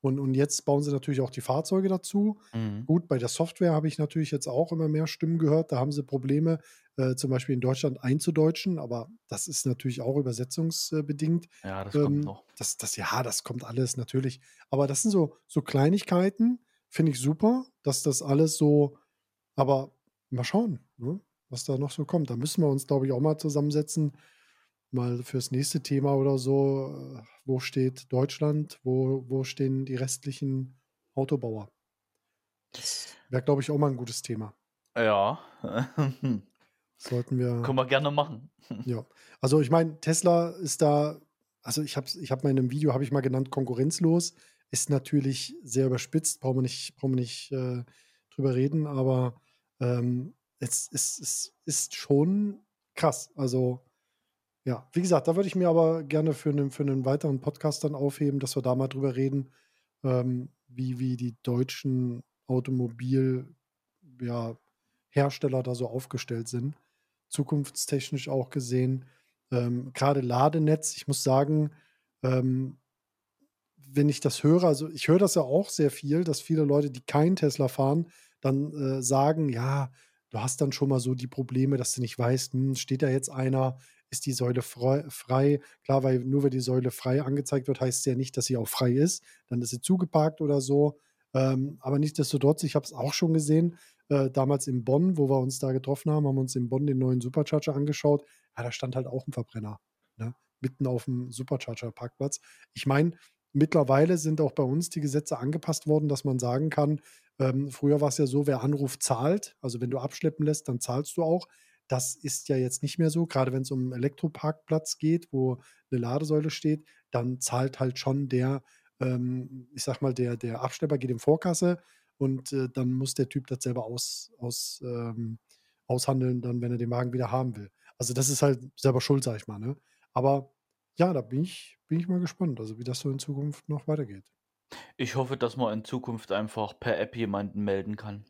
und und jetzt bauen sie natürlich auch die Fahrzeuge dazu. Mhm. Gut, bei der Software habe ich natürlich jetzt auch immer mehr Stimmen gehört. Da haben sie Probleme, äh, zum Beispiel in Deutschland einzudeutschen, aber das ist natürlich auch übersetzungs äh, bedingt. Ja, das kommt Ähm, noch. das das ja, das kommt alles natürlich. Aber das sind so so Kleinigkeiten, finde ich super, dass das alles so aber mal schauen, ne, was da noch so kommt. Da müssen wir uns, glaube ich, auch mal zusammensetzen, mal fürs nächste Thema oder so. Äh, wo steht Deutschland? Wo wo stehen die restlichen Autobauer? Das wäre, glaube ich, auch mal 'n gutes Thema. Ja. *laughs* Sollten wir Können wir gerne machen. Ja. Also, ich meine, Tesla ist da also, ich habe es ich habe mal in 'nem Video habe ich mal genannt, konkurrenzlos. Ist natürlich sehr überspitzt, brauchen wir nicht brauchen wir nicht, äh, drüber reden, aber, ähm, es es es ist schon krass. Also, ja, wie gesagt, da würde ich mir aber gerne für 'nen für 'nen weiteren Podcast dann aufheben, dass wir da mal drüber reden, ähm, wie wie die deutschen Automobil ja, da so aufgestellt sind, zukunftstechnisch auch gesehen. Ähm, grade Ladenetz, ich muss sagen, ähm, wenn ich das höre also, ich höre das ja auch sehr viel, dass viele Leute, die keinen Tesla fahren, dann, äh, sagen: „Ja, du hast dann schon mal so die Probleme, dass du nicht weißt, hm, steht da jetzt einer ist die Säule frei. Klar, weil nur weil die Säule frei angezeigt wird, heißt es ja nicht, dass sie auch frei ist. Dann ist sie zugeparkt oder so. Ähm, aber nichtsdestotrotz, ich habe es auch schon gesehen, äh, damals in Bonn, wo wir uns da getroffen haben, haben wir uns in Bonn den neuen Supercharger angeschaut. Ja, da stand halt auch ein Verbrenner. Ne? Mitten auf dem Supercharger-Parkplatz. Ich meine, mittlerweile sind auch bei uns die Gesetze angepasst worden, dass man sagen kann, ähm, früher war es ja so, wer Anruf zahlt, also wenn du abschleppen lässt, dann zahlst du auch. Das ist ja jetzt nicht mehr so, gerade wenn es um einen Elektroparkplatz geht, wo eine Ladesäule steht, dann zahlt halt schon der, ähm, ich sag mal, der, der Abschlepper geht in Vorkasse und äh, dann muss der Typ das selber aus, aus, ähm, aushandeln, dann, wenn er den Wagen wieder haben will. Also das ist halt selber schuld, sag ich mal. Ne? Aber ja, da bin ich, bin ich mal gespannt, also wie das so in Zukunft noch weitergeht. Ich hoffe, dass man in Zukunft einfach per App jemanden melden kann.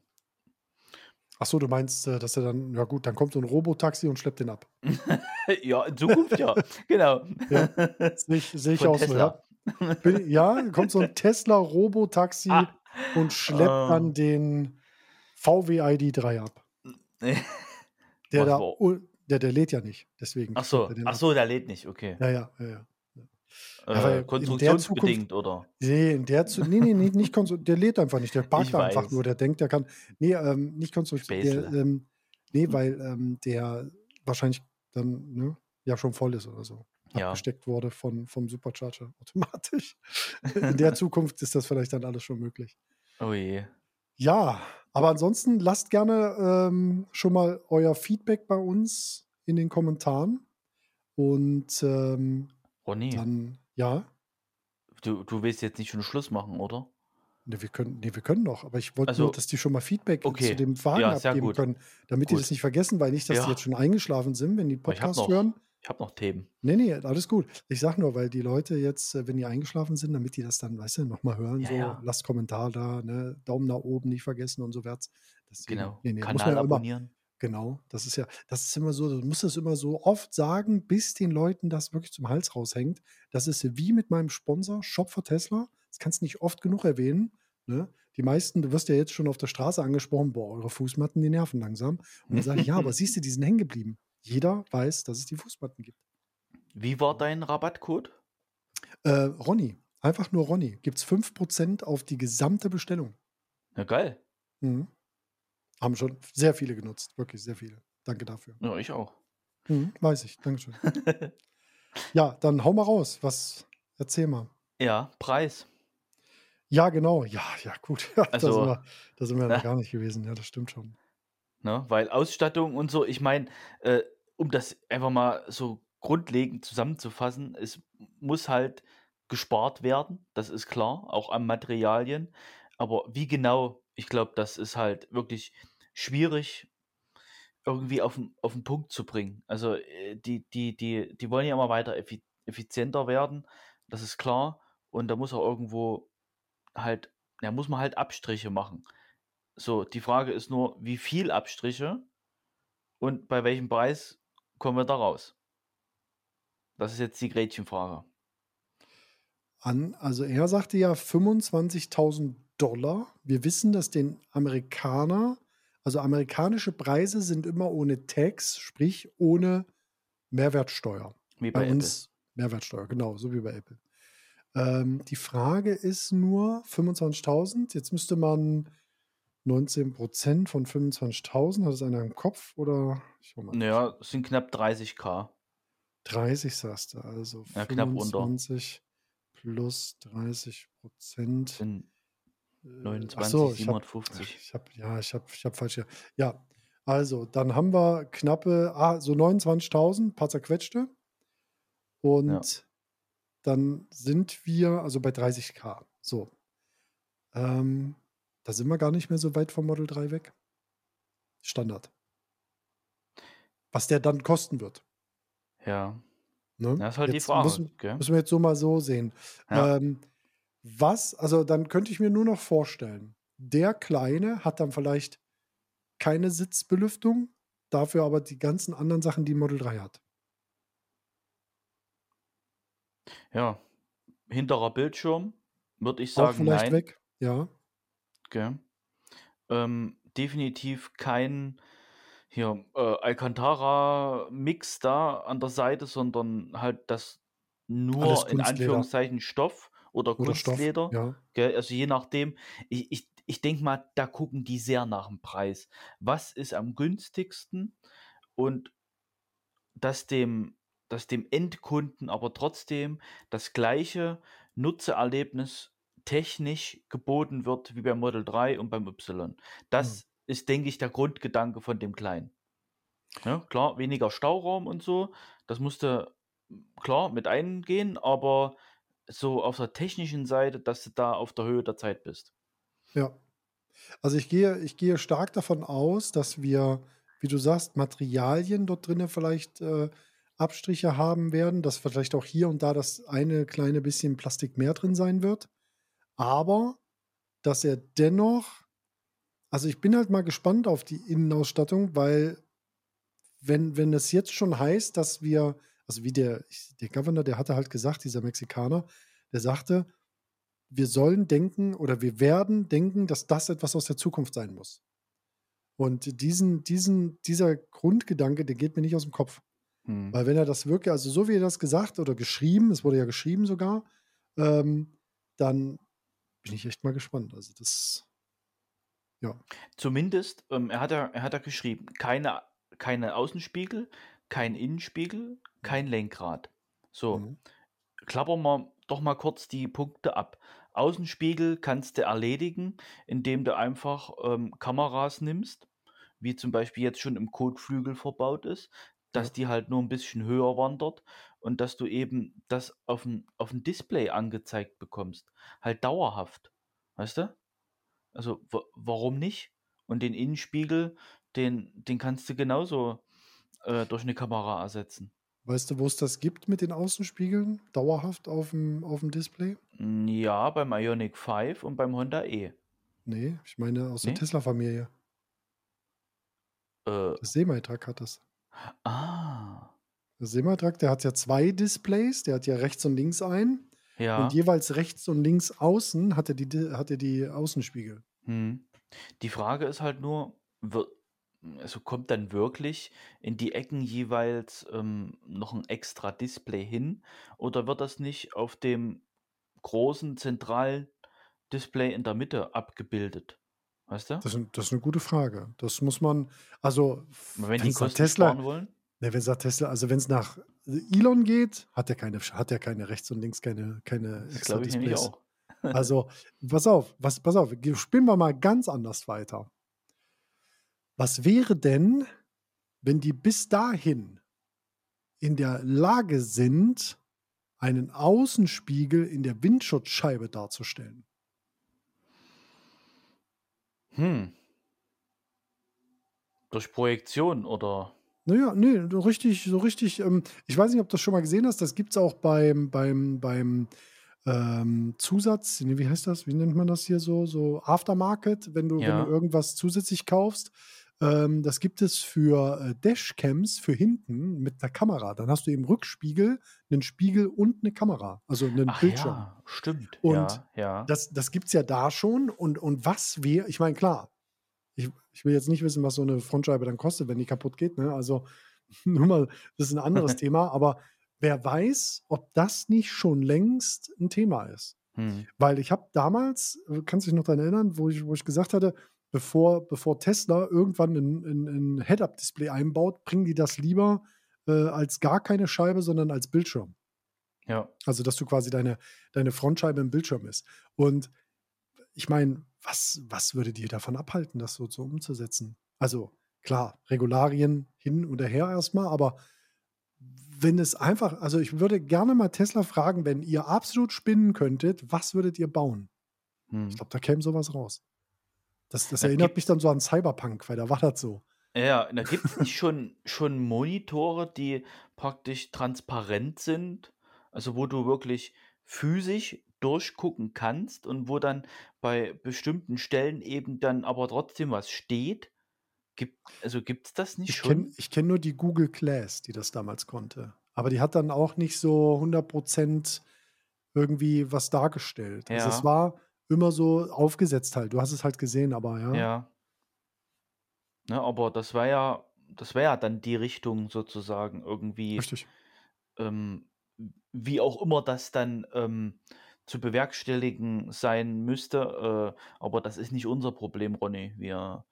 Ach so, du meinst, äh, dass er dann, ja gut, dann kommt so ein Robotaxi und schleppt den ab. *laughs* ja, in Zukunft ja, genau. Ja, sehe ich, seh ich auch so, ja. Bin, ja, kommt so ein Tesla Robotaxi ah. und schleppt uh. dann den VW ID3 ab. *laughs* der da, der, der lädt ja nicht, deswegen. Ach so, ach so, der lädt nicht, okay. Ja, ja, ja, ja. Äh, konstruktionsbedingt, oder? Nee, in der zu, nee, nee, nee, nicht der lädt einfach nicht, der *laughs* parkt einfach nur, der denkt, der kann, nee, ähm, nicht konstruktiv, ähm, nee, weil ähm, der wahrscheinlich dann, ne, ja schon voll ist oder so. Ja. Abgesteckt wurde von, vom Supercharger *laughs* automatisch. in der Zukunft ist das vielleicht dann alles schon möglich. Oh je. Ja, aber ansonsten lasst gerne ähm, schon mal euer Feedback bei uns in den Kommentaren. Und ähm, Ronny, dann, ja. du, du willst jetzt nicht schon Schluss machen, oder? Ne, wir können, nee, wir können noch, aber ich wollte nur, Also, dass die schon mal Feedback zu okay. dem Wagen Ja, abgeben gut. können, damit die das Gut. nicht vergessen, weil nicht, dass die jetzt Ja, schon eingeschlafen sind, wenn die ich Podcast noch, hören. ich habe noch Themen. Nee, nee, alles gut. Ich sag nur, weil die Leute jetzt, äh, wenn die eingeschlafen sind, damit die das dann, weißt du, nochmal hören, Ja, so, ja, lasst Kommentar da, ne, Daumen nach oben nicht vergessen und so wärts. Deswegen, genau. nee, nee, Kanal ja immer, abonnieren. Genau, das ist ja, das ist immer so, du musst das immer so oft sagen, bis den Leuten das wirklich zum Hals raushängt. Das ist wie mit meinem Sponsor, Shop for Tesla. Das kannst du nicht oft genug erwähnen. Ne? Die meisten, du wirst ja jetzt schon auf der Straße angesprochen, boah, eure Fußmatten, die nerven langsam. Und dann sage ich, ja, aber siehst du, die sind hängen geblieben. Jeder weiß, dass es die Fußmatten gibt. Wie war dein Rabattcode? Äh, Ronny, einfach nur Ronny, gibt es 5% auf die gesamte Bestellung. Na geil. Mhm. Haben schon sehr viele genutzt, wirklich sehr viele. Danke dafür. Ja, ich auch. Mhm, weiß ich, Dankeschön. *laughs* ja, dann hau mal raus. Was, erzähl mal. Ja, Preis. Ja, genau. Ja, ja, gut. *laughs* Ja, da sind Also, wir, da sind wir noch *laughs* gar nicht gewesen. Ja, das stimmt schon. ne, weil Ausstattung und so, ich meine, äh, um das einfach mal so grundlegend zusammenzufassen, es muss halt gespart werden, das ist klar, auch an Materialien. Aber wie genau, ich glaube, das ist halt wirklich schwierig irgendwie auf den, auf den Punkt zu bringen. Also äh, die, die, die, die wollen ja immer weiter effi effizienter werden, das ist klar. Und da muss auch irgendwo halt, ja, muss man halt Abstriche machen. So, die Frage ist nur, wie viel Abstriche und bei welchem Preis kommen wir da raus? Das ist jetzt die Gretchenfrage. An, also er sagte ja 25.000 Dollar. Wir wissen, dass den Amerikaner, also amerikanische Preise sind immer ohne Tax, sprich ohne Mehrwertsteuer. Wie bei Bei Apple. uns Mehrwertsteuer, genau, so wie bei Apple. Ähm, die Frage ist nur 25.000. Jetzt müsste man 19% von 25.000, hat das einer im Kopf oder? Ich mal. Naja, es sind knapp 30k. 30 sagst du, also Ja, knapp unter. 25 plus 30 Prozent. Sind 29, ach so, ich habe, 750. ich habe, ja, ich habe, ich habe falsch. Ja, also dann haben wir knappe, ah, so 29.000, paar zerquetschte. Ja. Und dann sind wir, also bei 30k. So, ähm, da sind wir gar nicht mehr so weit vom Model 3 weg. Standard. Was der dann kosten wird. Ja. Ne? Das ist halt die Jetzt Frage. müssen, Gell? müssen wir jetzt so mal so sehen. Ja. Ähm, was, also dann könnte ich mir nur noch vorstellen, der Kleine hat dann vielleicht keine Sitzbelüftung, dafür aber die ganzen anderen Sachen, die Model 3 hat. ja. Hinterer Bildschirm, würde ich Auch sagen, vielleicht nein. weg, ja. Gell? Ähm, definitiv kein, hier, äh, Alcantara-Mix da an der Seite, sondern halt das nur in. Anführungszeichen Stoff oder Oder Stoff, Kunstleder, ja. gell? Also, je nachdem. Ich ich ich denke mal, da gucken die sehr nach dem Preis. Was ist am günstigsten und dass dem dass dem Endkunden aber trotzdem das gleiche Nutzererlebnis technisch geboten wird wie beim Model 3 und beim Y. Das ist, denke ich, der Grundgedanke von dem Kleinen. Ja, klar, weniger Stauraum und so, das musste klar mit eingehen, aber so auf der technischen Seite, dass du da auf der Höhe der Zeit bist. Ja. Also, ich gehe ich gehe stark davon aus, dass wir, wie du sagst, Materialien dort drinnen vielleicht, äh, Abstriche haben werden, dass vielleicht auch hier und da das eine kleine bisschen Plastik mehr drin sein wird. Aber, dass er dennoch also, ich bin halt mal gespannt auf die Innenausstattung, weil wenn wenn es jetzt schon heißt, dass wir also, wie der der Governor, der hatte halt gesagt, dieser Mexikaner, der sagte: „Wir sollen denken oder wir werden denken, dass das etwas aus der Zukunft sein muss.“ Und diesen diesen dieser Grundgedanke, der geht mir nicht aus'm Kopf. Mhm. Weil wenn er das wirklich also, so wie er das gesagt oder geschrieben es wurde ja geschrieben sogar, ähm, dann bin ich echt mal gespannt. Also, das ja. Zumindest, ähm, er hat ja er hat ja geschrieben, keine keine Außenspiegel, kein Innenspiegel, kein Lenkrad. So, Mhm. klappern wir doch mal kurz die Punkte ab. Außenspiegel kannst du erledigen, indem du einfach, ähm, Kameras nimmst, wie zum Beispiel jetzt schon im Kotflügel verbaut ist, dass Ja. die halt nur 'n bisschen höher wandert und dass du eben das auf'm auf'm Display angezeigt bekommst, halt dauerhaft, weißt du? Also, wa warum nicht? Und den Innenspiegel, den den kannst du genauso, äh, durch 'ne Kamera ersetzen. Weißt du, wo's das gibt mit den Außenspiegeln dauerhaft auf'm auf'm Display? Hm, ja, beim Ioniq 5 und beim Honda E. Ne, ich meine aus der Ne? Tesla-Familie. Äh. Der Semi-Truck hat das. Ah. Der Semi-Truck, der hat ja 2 Displays, der hat ja rechts und links einen und Ja. jeweils rechts und links außen hat er die Di hat er die Außenspiegel. Mhm. Die Frage ist halt nur, wir also, kommt dann wirklich in die Ecken jeweils, ähm, noch 'n extra Display hin oder wird das nicht auf dem großen zentralen Display in der Mitte abgebildet, weißt du? Das ist das ist 'ne gute Frage. Das muss man also, Wenn die Kosten Tesla sparen wollen? ne, wenn's nach Tesla also, wenn's nach Elon geht, hat der keine hat der keine rechts und links keine keine Das extra glaube ich Displays. auch. *laughs* Also, pass auf, was pass auf, ge spinnen wir mal ganz anders weiter. Was wäre denn, wenn die bis dahin in der Lage sind, einen Außenspiegel in der Windschutzscheibe darzustellen? Hm. Durch Projektion oder? Na ja, ne, so richtig so richtig, ähm ich weiß nicht, ob du das schon mal gesehen hast, das gibt's auch beim beim beim, ähm, Zusatz ne, wie heißt das? Wie nennt man das hier so so Aftermarket, wenn du wenn du Ja. irgendwas zusätzlich kaufst. Ähm, das gibt es für, äh, Dashcams für hinten mit 'ner Kamera. Dann hast du im Rückspiegel 'nen Spiegel und 'ne Kamera, also 'nen Ach Bildschirm. ja, stimmt. Und Ja, ja. das das gibt's ja da schon und und was wär ich meine, klar, ich ich will jetzt nicht wissen, was so 'ne Frontscheibe dann kostet, wenn die kaputt geht, ne? Also, *laughs* nur mal das ist 'n anderes *laughs* Thema, aber wer weiß, ob das nicht schon längst 'n Thema ist. Mhm. Weil ich habe damals kannst dich noch dran erinnern, wo ich wo ich gesagt hatte, bevor bevor Tesla irgendwann 'n 'n 'n Head-Up-Display einbaut, bringen die das lieber, äh, als gar keine Scheibe, sondern als Bildschirm. Ja. Also, dass du quasi deine deine Frontscheibe im Bildschirm ist. Und ich meine, was was würde die davon abhalten, das so so umzusetzen? Also, klar, Regularien hin oder her erst mal, aber wenn es einfach also, ich würde gerne mal Tesla fragen, wenn ihr absolut spinnen könntet, was würdet ihr bauen? Ich Mhm. glaube, da käme so was raus. Das das Ja, erinnert gibt mich dann so an Cyberpunk, weil da war das so. Ja, da gibt's nicht schon schon Monitore, die praktisch transparent sind, also, wo du wirklich physisch durchgucken kannst und wo dann bei bestimmten Stellen eben dann aber trotzdem was steht? Gibt also, gibt's das nicht Ich schon? ich kenne nur die Google Glass, die das damals konnte. Aber die hat dann auch nicht so 100 % irgendwie was dargestellt. Also, es Ja. war immer so aufgesetzt halt. Du hast es halt gesehen, aber ja. Ja. Ne, aber das war ja das wäre ja dann die Richtung sozusagen irgendwie, Richtig. ähm, wie auch immer das dann ähm, zu bewerkstelligen sein müsste. Äh, aber das ist nicht unser Problem, Ronny. Wir,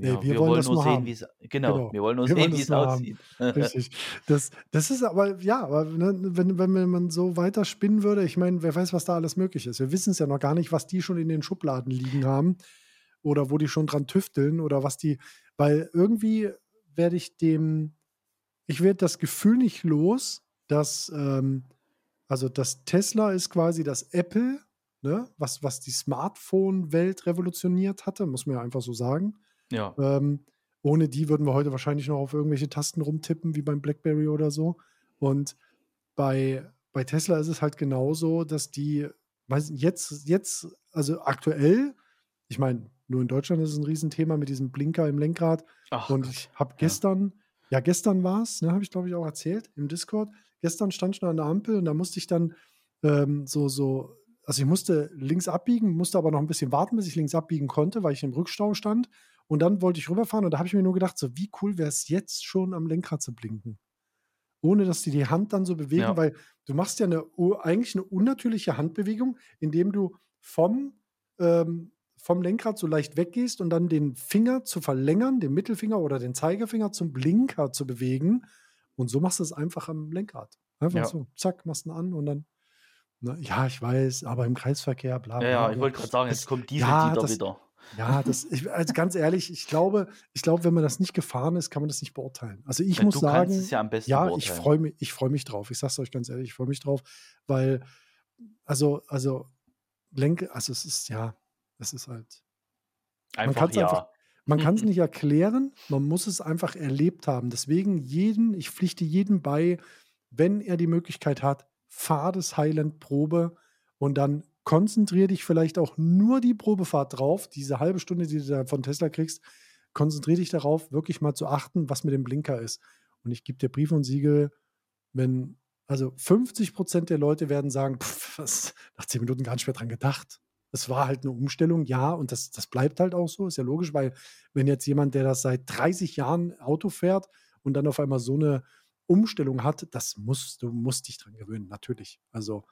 Nee, wir, wir wir wollen wollen nur sehen, wie es, genau, Genau. wir wollen nur Wir sehen, wie es aussieht. *laughs* Richtig. Das, das ist aber, ja, aber ne, wenn, wenn man so weiter spinnen würde, ich meine, wer weiß, was da alles möglich ist. Wir wissen es ja noch gar nicht, was die schon in den Schubladen liegen haben oder wo die schon dran tüfteln oder was die, weil irgendwie werde ich dem, ich werde das Gefühl nicht los, dass, ähm, also das Tesla ist quasi das Apple, ne, was, was die Smartphone-Welt revolutioniert hatte, muss man ja einfach so sagen. Ja, Ähm, ohne die würden wir heute wahrscheinlich noch auf irgendwelche Tasten rumtippen, wie beim BlackBerry oder so. Und bei, bei Tesla ist es halt genauso, dass die, weiß, jetzt, jetzt, also aktuell, ich meine, nur in Deutschland ist es ein Riesenthema mit diesem Blinker im Lenkrad. ach Und ich habe Ja. gestern, ja, gestern war es, ne, habe ich glaube ich auch erzählt im Discord. Gestern stand ich noch an der Ampel und da musste ich dann ähm, so, so, also ich musste links abbiegen, musste aber noch ein bisschen warten, bis ich links abbiegen konnte, weil ich im Rückstau stand. Und dann wollte ich rüberfahren und da habe ich mir nur gedacht, so wie cool wäre es jetzt schon am Lenkrad zu blinken. Ohne dass die die Hand dann so bewegen, Ja, weil du machst ja eine, eigentlich eine unnatürliche Handbewegung, indem du vom, ähm, vom Lenkrad so leicht weggehst und dann den Finger zu verlängern, den Mittelfinger oder den Zeigefinger zum Blinker zu bewegen. Und so machst du es einfach am Lenkrad. Einfach ja. so, zack, machst ihn an und dann, ne, ja, ich weiß, aber im Kreisverkehr, bla Ja, bla. ja, ich Aber wollte gerade sagen, jetzt kommt ja, Diesel-Dieter das, wieder. Ja, das, ich, also ganz ehrlich, ich glaube, ich glaube, wenn man das nicht gefahren ist, kann man das nicht beurteilen. Also ich Ja, muss es sagen, ja ja, ich freue mich, ich freue mich drauf. Ich sag's euch ganz ehrlich, ich freue mich drauf, weil, also, also, Lenke, also es ist, ja, es ist halt, man Einfach kann es einfach, ja. man *laughs* kann es nicht erklären, man muss es einfach erlebt haben. Deswegen jeden, ich pflichte jedem bei, wenn er die Möglichkeit hat, fahr das Highland Probe und dann konzentrier dich vielleicht auch nur die Probefahrt drauf, diese halbe Stunde, die du da von Tesla kriegst, konzentrier dich darauf, wirklich mal zu achten, was mit dem Blinker ist. Und ich gebe dir Brief und Siegel, wenn, also 50 Prozent der Leute werden sagen, pff, was, nach zehn Minuten gar nicht mehr dran gedacht. Es war halt eine Umstellung, ja, und das, das bleibt halt auch so, ist ja logisch, weil wenn jetzt jemand, der das seit 30 Jahren Auto fährt und dann auf einmal so eine Umstellung hat, das musst du musst dich dran gewöhnen, natürlich. Also,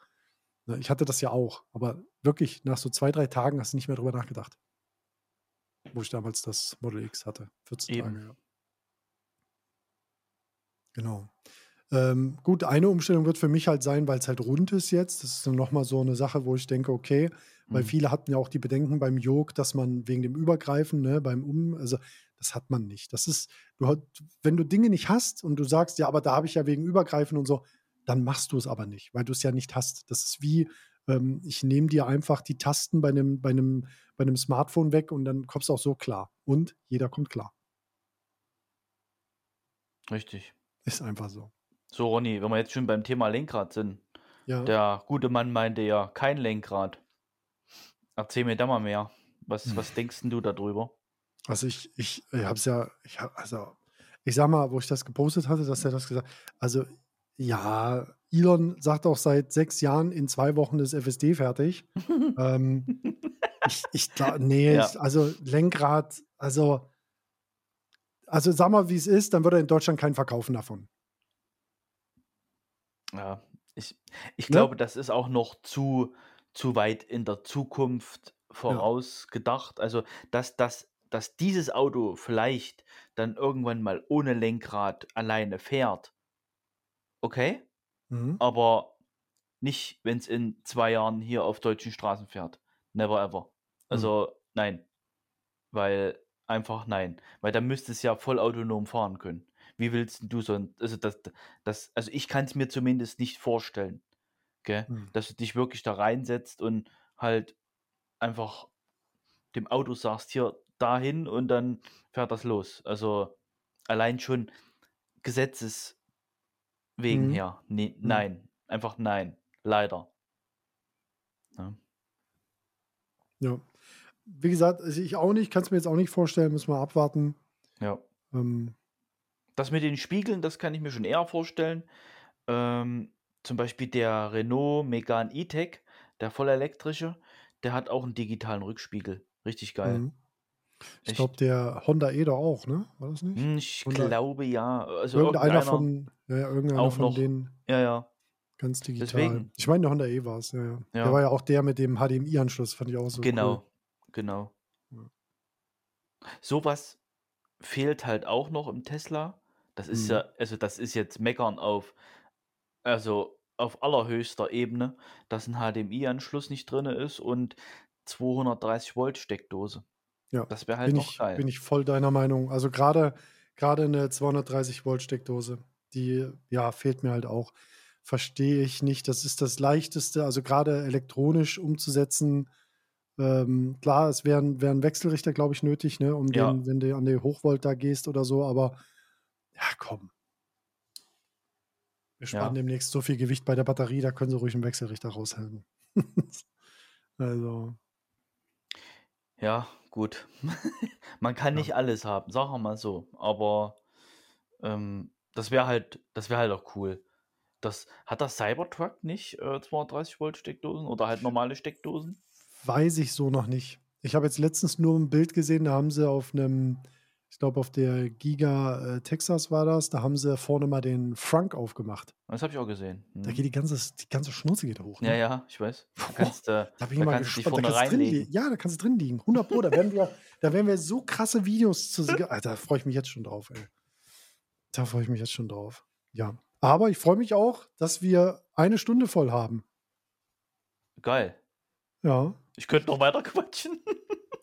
ich hatte das ja auch, aber wirklich nach so zwei, drei Tagen hast du nicht mehr drüber nachgedacht, wo ich damals das Model X hatte. 14 Eben. Tage, ja. Genau. Ähm, gut, eine Umstellung wird für mich halt sein, weil es halt rund ist jetzt. Das ist dann nochmal so eine Sache, wo ich denke, okay, weil Mhm. viele hatten ja auch die Bedenken beim Yoke, dass man wegen dem Übergreifen, ne, beim Um, also das hat man nicht. Das ist, du, wenn du Dinge nicht hast und du sagst, ja, aber da habe ich ja wegen Übergreifen und so, dann machst du es aber nicht, weil du es ja nicht hast. Das ist wie, ähm, ich nehme dir einfach die Tasten bei einem, bei, einem, bei einem Smartphone weg und dann kommst du auch so klar. Und jeder kommt klar. Richtig. Ist einfach so. So, Ronny, wenn wir jetzt schon beim Thema Lenkrad sind. Ja. Der gute Mann meinte ja, kein Lenkrad. Erzähl mir da mal mehr. Was, Hm. was denkst denn du darüber? Also ich, ich, ich habe es ja, ich hab, also ich sag mal, wo ich das gepostet hatte, dass er das gesagt Also ja, Elon sagt auch seit sechs Jahren in zwei Wochen ist FSD fertig. *laughs* ähm, ich, ich glaube, nee, Ja. ich, also Lenkrad, also, also sag mal, wie es ist, dann würde er in Deutschland keinen verkaufen davon. Ja, ich, ich Ne? glaube, das ist auch noch zu, zu weit in der Zukunft Ja. vorausgedacht. Also, dass, dass, dass dieses Auto vielleicht dann irgendwann mal ohne Lenkrad alleine fährt, okay, Mhm. aber nicht, wenn es in zwei Jahren hier auf deutschen Straßen fährt. Never ever. Mhm. Also, nein. Weil, einfach nein. Weil dann müsste es ja voll autonom fahren können. Wie willst du so ein, also das, das, also ich kann es mir zumindest nicht vorstellen, gell? Mhm. Dass du dich wirklich da reinsetzt und halt einfach dem Auto sagst, hier dahin und dann fährt das los. Also allein schon Gesetzes wegen Mhm. her. Nee, Mhm. nein. Einfach nein. Leider. Ja. Ja. Wie gesagt, also ich auch nicht, kann es mir jetzt auch nicht vorstellen, müssen wir abwarten. ja. Ähm, Das mit den Spiegeln, das kann ich mir schon eher vorstellen. Ähm, zum Beispiel der Renault Megane E-Tech, der vollelektrische, der hat auch einen digitalen Rückspiegel. Richtig geil. mhm. Ich glaube, der Honda E doch auch, ne? War das nicht? Hm, ich Honda glaube ja. Also irgendeiner von ja, ja, irgendeiner auch von noch. denen Ja, ja. ganz digital. Deswegen. Ich meine, der Honda E war es, ja, ja. Der war Ja. ja auch der mit dem HDMI-Anschluss, fand ich auch so cool. Genau, genau. Ja. So was fehlt halt auch noch im Tesla. Das ist Mhm. ja also, das ist jetzt Meckern auf also, auf allerhöchster Ebene, dass 'n HDMI-Anschluss nicht drinne ist und 230 Volt Steckdose. Ja, Das wäre halt bin noch ich geil. bin ich voll deiner Meinung. Also, grade grade 'ne 230 Volt Steckdose, die, ja, fehlt mir halt auch. Verstehe ich nicht. Das ist das Leichteste, also, grade elektronisch umzusetzen. Ähm, klar, es wäre 'n wäre 'n Wechselrichter, glaube ich, nötig, ne, um Ja. den wenn du an die Hochvolt da gehst oder so, aber ja, komm. Wir sparen Ja. demnächst so viel Gewicht bei der Batterie, da können sie ruhig 'n Wechselrichter raushängen. *laughs* Also Ja, gut. *laughs* Man kann Ja. nicht alles haben, sagen wir mal so. Aber, ähm, das wäre halt das wäre halt auch cool. Das hat der Cybertruck nicht, äh, 230 Volt Steckdosen oder halt normale Steckdosen? Weiß ich so noch nicht. Ich habe jetzt letztens nur 'n Bild gesehen, da haben sie auf 'nem ich glaube, auf der Giga, äh, Texas war das, da haben sie vorne mal den Frunk aufgemacht. Das habe ich auch gesehen. Da Mhm. geht die ganze die ganze Schnauze geht hoch, Ja, ne? ja, ich weiß. Da kannst du da bin ich da mal gespannt. Da kannst drin ja, da kannst du drin liegen. 100 Pro. Da werden wir da werden wir so krasse Videos zu se *laughs* Alter, da freue ich mich jetzt schon drauf, ey. Da freue ich mich jetzt schon drauf. Ja. Aber ich freue mich auch, dass wir eine Stunde voll haben. Geil. Ja. Ich könnte noch weiter *laughs* quatschen.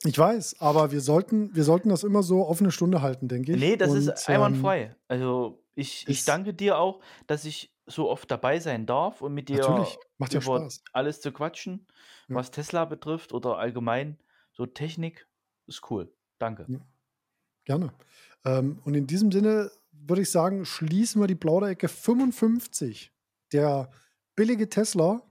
Ich weiß, aber wir sollten wir sollten das immer so auf 'ne Stunde halten, denke ich. Ne, das Und, ist ähm einwandfrei. Also, ich ich danke dir auch, dass ich so oft dabei sein darf und mit dir Natürlich, macht ja über Spaß. alles zu quatschen, Ja. was Tesla betrifft oder allgemein so Technik. Ist cool. Danke. Ja. Gerne. Ähm, und in diesem Sinne würde ich sagen, schließen wir die Plauderecke 55. Der billige Tesla.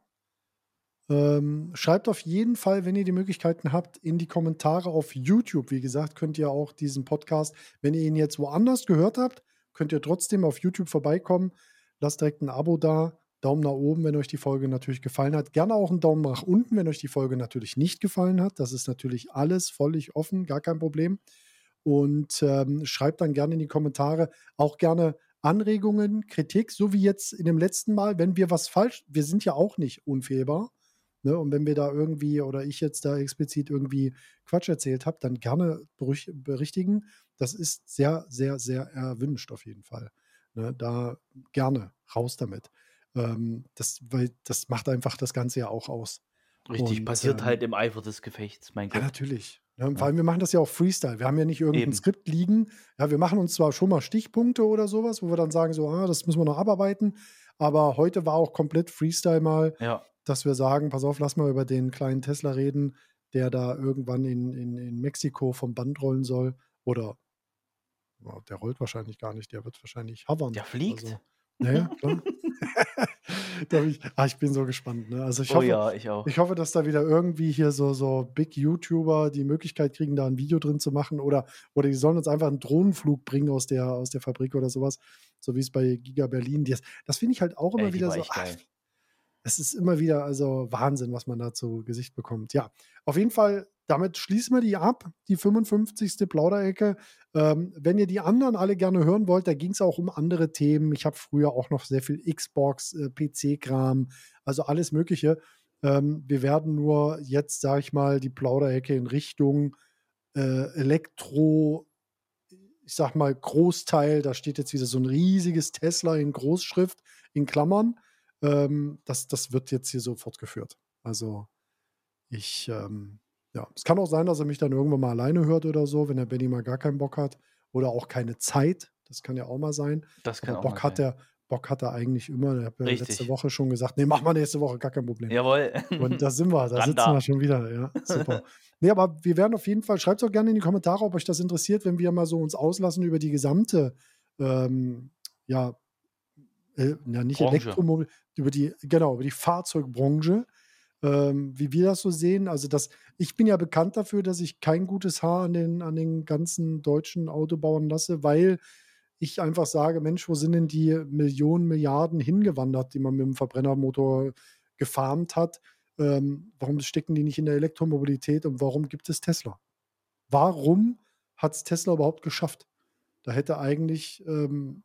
Ähm, schreibt auf jeden Fall, wenn ihr die Möglichkeiten habt, in die Kommentare auf YouTube. Wie gesagt, könnt ihr auch diesen Podcast wenn ihr ihn jetzt woanders gehört habt, könnt ihr trotzdem auf YouTube vorbeikommen. Lasst direkt 'n Abo da, Daumen nach oben, wenn euch die Folge natürlich gefallen hat. Gerne auch 'n Daumen nach unten, wenn euch die Folge natürlich nicht gefallen hat. Das ist natürlich alles völlig offen, gar kein Problem. Und, ähm, schreibt dann gerne in die Kommentare auch gerne Anregungen, Kritik, so wie jetzt in dem letzten Mal, wenn wir was falsch wir sind ja auch nicht unfehlbar, ne? Und wenn wir da irgendwie oder ich jetzt da explizit irgendwie Quatsch erzählt habe, dann gerne berichtigen. Das ist sehr, sehr, sehr erwünscht auf jeden Fall, ne? Da gerne raus damit. Ähm, das weil das macht einfach das Ganze ja auch aus. Richtig, Und, passiert ähm halt im Eifer des Gefechts, mein Ja, Gott. natürlich. Ne, vor Ja. allem, wir machen das ja auch Freestyle. Wir haben ja nicht irgend 'n Eben. Skript liegen. Ja, wir machen uns zwar schon mal Stichpunkte oder so was, wo wir dann sagen so: „Ah, das müssen wir noch abarbeiten.“ Aber heute war auch komplett Freestyle mal, Ja. Dass wir sagen: „Pass auf, lass mal über den kleinen Tesla reden, der da irgendwann in in in Mexiko vom Band rollen soll.“ Oder der rollt wahrscheinlich gar nicht, der wird wahrscheinlich hovern. Der fliegt. Also ja, ja, klar. *laughs* Ich ah, ich bin so gespannt, ne? Also, ich Oh hoffe ja, ich auch. ich hoffe, dass da wieder irgendwie hier so so Big YouTuber die Möglichkeit kriegen, da 'n Video drin zu machen oder oder die sollen uns einfach 'n Drohnenflug bringen aus der aus der Fabrik oder so was, so wie's bei Giga Berlin das das finde ich halt auch immer Ey, wieder so ach. Es ist immer wieder also Wahnsinn, was man da zu Gesicht bekommt. Ja, auf jeden Fall, damit schließen wir die ab, die 55. Plauderecke. Ähm, wenn ihr die anderen alle gerne hören wollt, da ging's auch um andere Themen. Ich habe früher auch noch sehr viel Xbox, äh, PC-Kram, also alles Mögliche. Ähm, wir werden nur jetzt, sage ich mal, die Plauderecke in Richtung, äh, Elektro ich sage mal, Großteil da steht jetzt wieder so 'n riesiges Tesla in Großschrift in Klammern. Ähm, das das wird jetzt hier so fortgeführt. Also, ich, ähm ja, es kann auch sein, dass er mich dann irgendwann mal alleine hört oder so, wenn der Benny mal gar keinen Bock hat oder auch keine Zeit. Das kann ja auch mal sein. Das kann Aber auch mal Bock hat sein. er Bock hat er eigentlich immer. Er hat ja letzte. Woche schon gesagt: „Ne, machen wir nächste Woche, gar kein Problem.“ Jawohl. Und da sind wir, da sitzen da. wir schon wieder, ja, super. *laughs* Ne, aber wir werden auf jeden Fall schreibt's auch gerne in die Kommentare, ob euch das interessiert, wenn wir mal so uns auslassen über die gesamte, ähm, ja, äh, ja, nicht Branche. Elektromobil über die genau, über die Fahrzeugbranche, ähm, wie wir das so sehen. Also, das ich bin ja bekannt dafür, dass ich kein gutes Haar an den an den ganzen deutschen Autobauern lasse, weil ich einfach sage: „Mensch, wo sind denn die Millionen, Milliarden hingewandert, die man mit'm Verbrennermotor gefarmt hat? Ähm, warum stecken die nicht in der Elektromobilität und warum gibt es Tesla?“ warum hat es Tesla überhaupt geschafft? Da hätte eigentlich, ähm,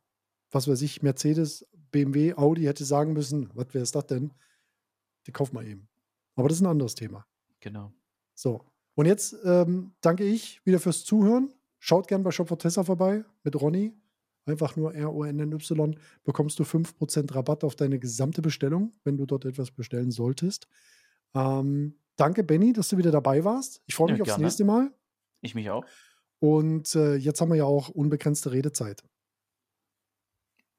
was weiß ich, Mercedes, BMW, Audi hätte sagen müssen, was wäre es das denn? Die kaufen wir eben. Aber das ist ein anderes Thema. Genau. So. Und jetzt ähm, danke ich wieder fürs Zuhören. Schaut gerne bei Shop for Tesla vorbei mit Ronny. Einfach nur R-O-N-N-Y. Bekommst du 5% Rabatt auf deine gesamte Bestellung, wenn du dort etwas bestellen solltest. Ähm, danke, Benny, dass du wieder dabei warst. Ich freue Ja, mich aufs gerne. nächste Mal. Ich mich auch. Und äh, jetzt haben wir ja auch unbegrenzte Redezeit.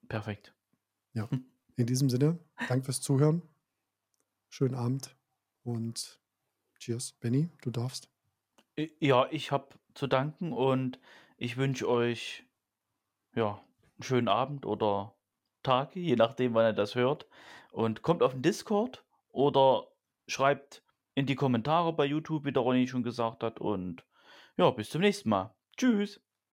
Perfekt. In diesem Sinne, danke fürs Zuhören. Schönen Abend und cheers. Benny, du darfst. Ja, ich habe zu danken und ich wünsche euch ja, einen schönen Abend oder Tag, je nachdem, wann ihr das hört. Und kommt auf den Discord oder schreibt in die Kommentare bei YouTube, wie der Ronny schon gesagt hat. Und ja, bis zum nächsten Mal. Tschüss.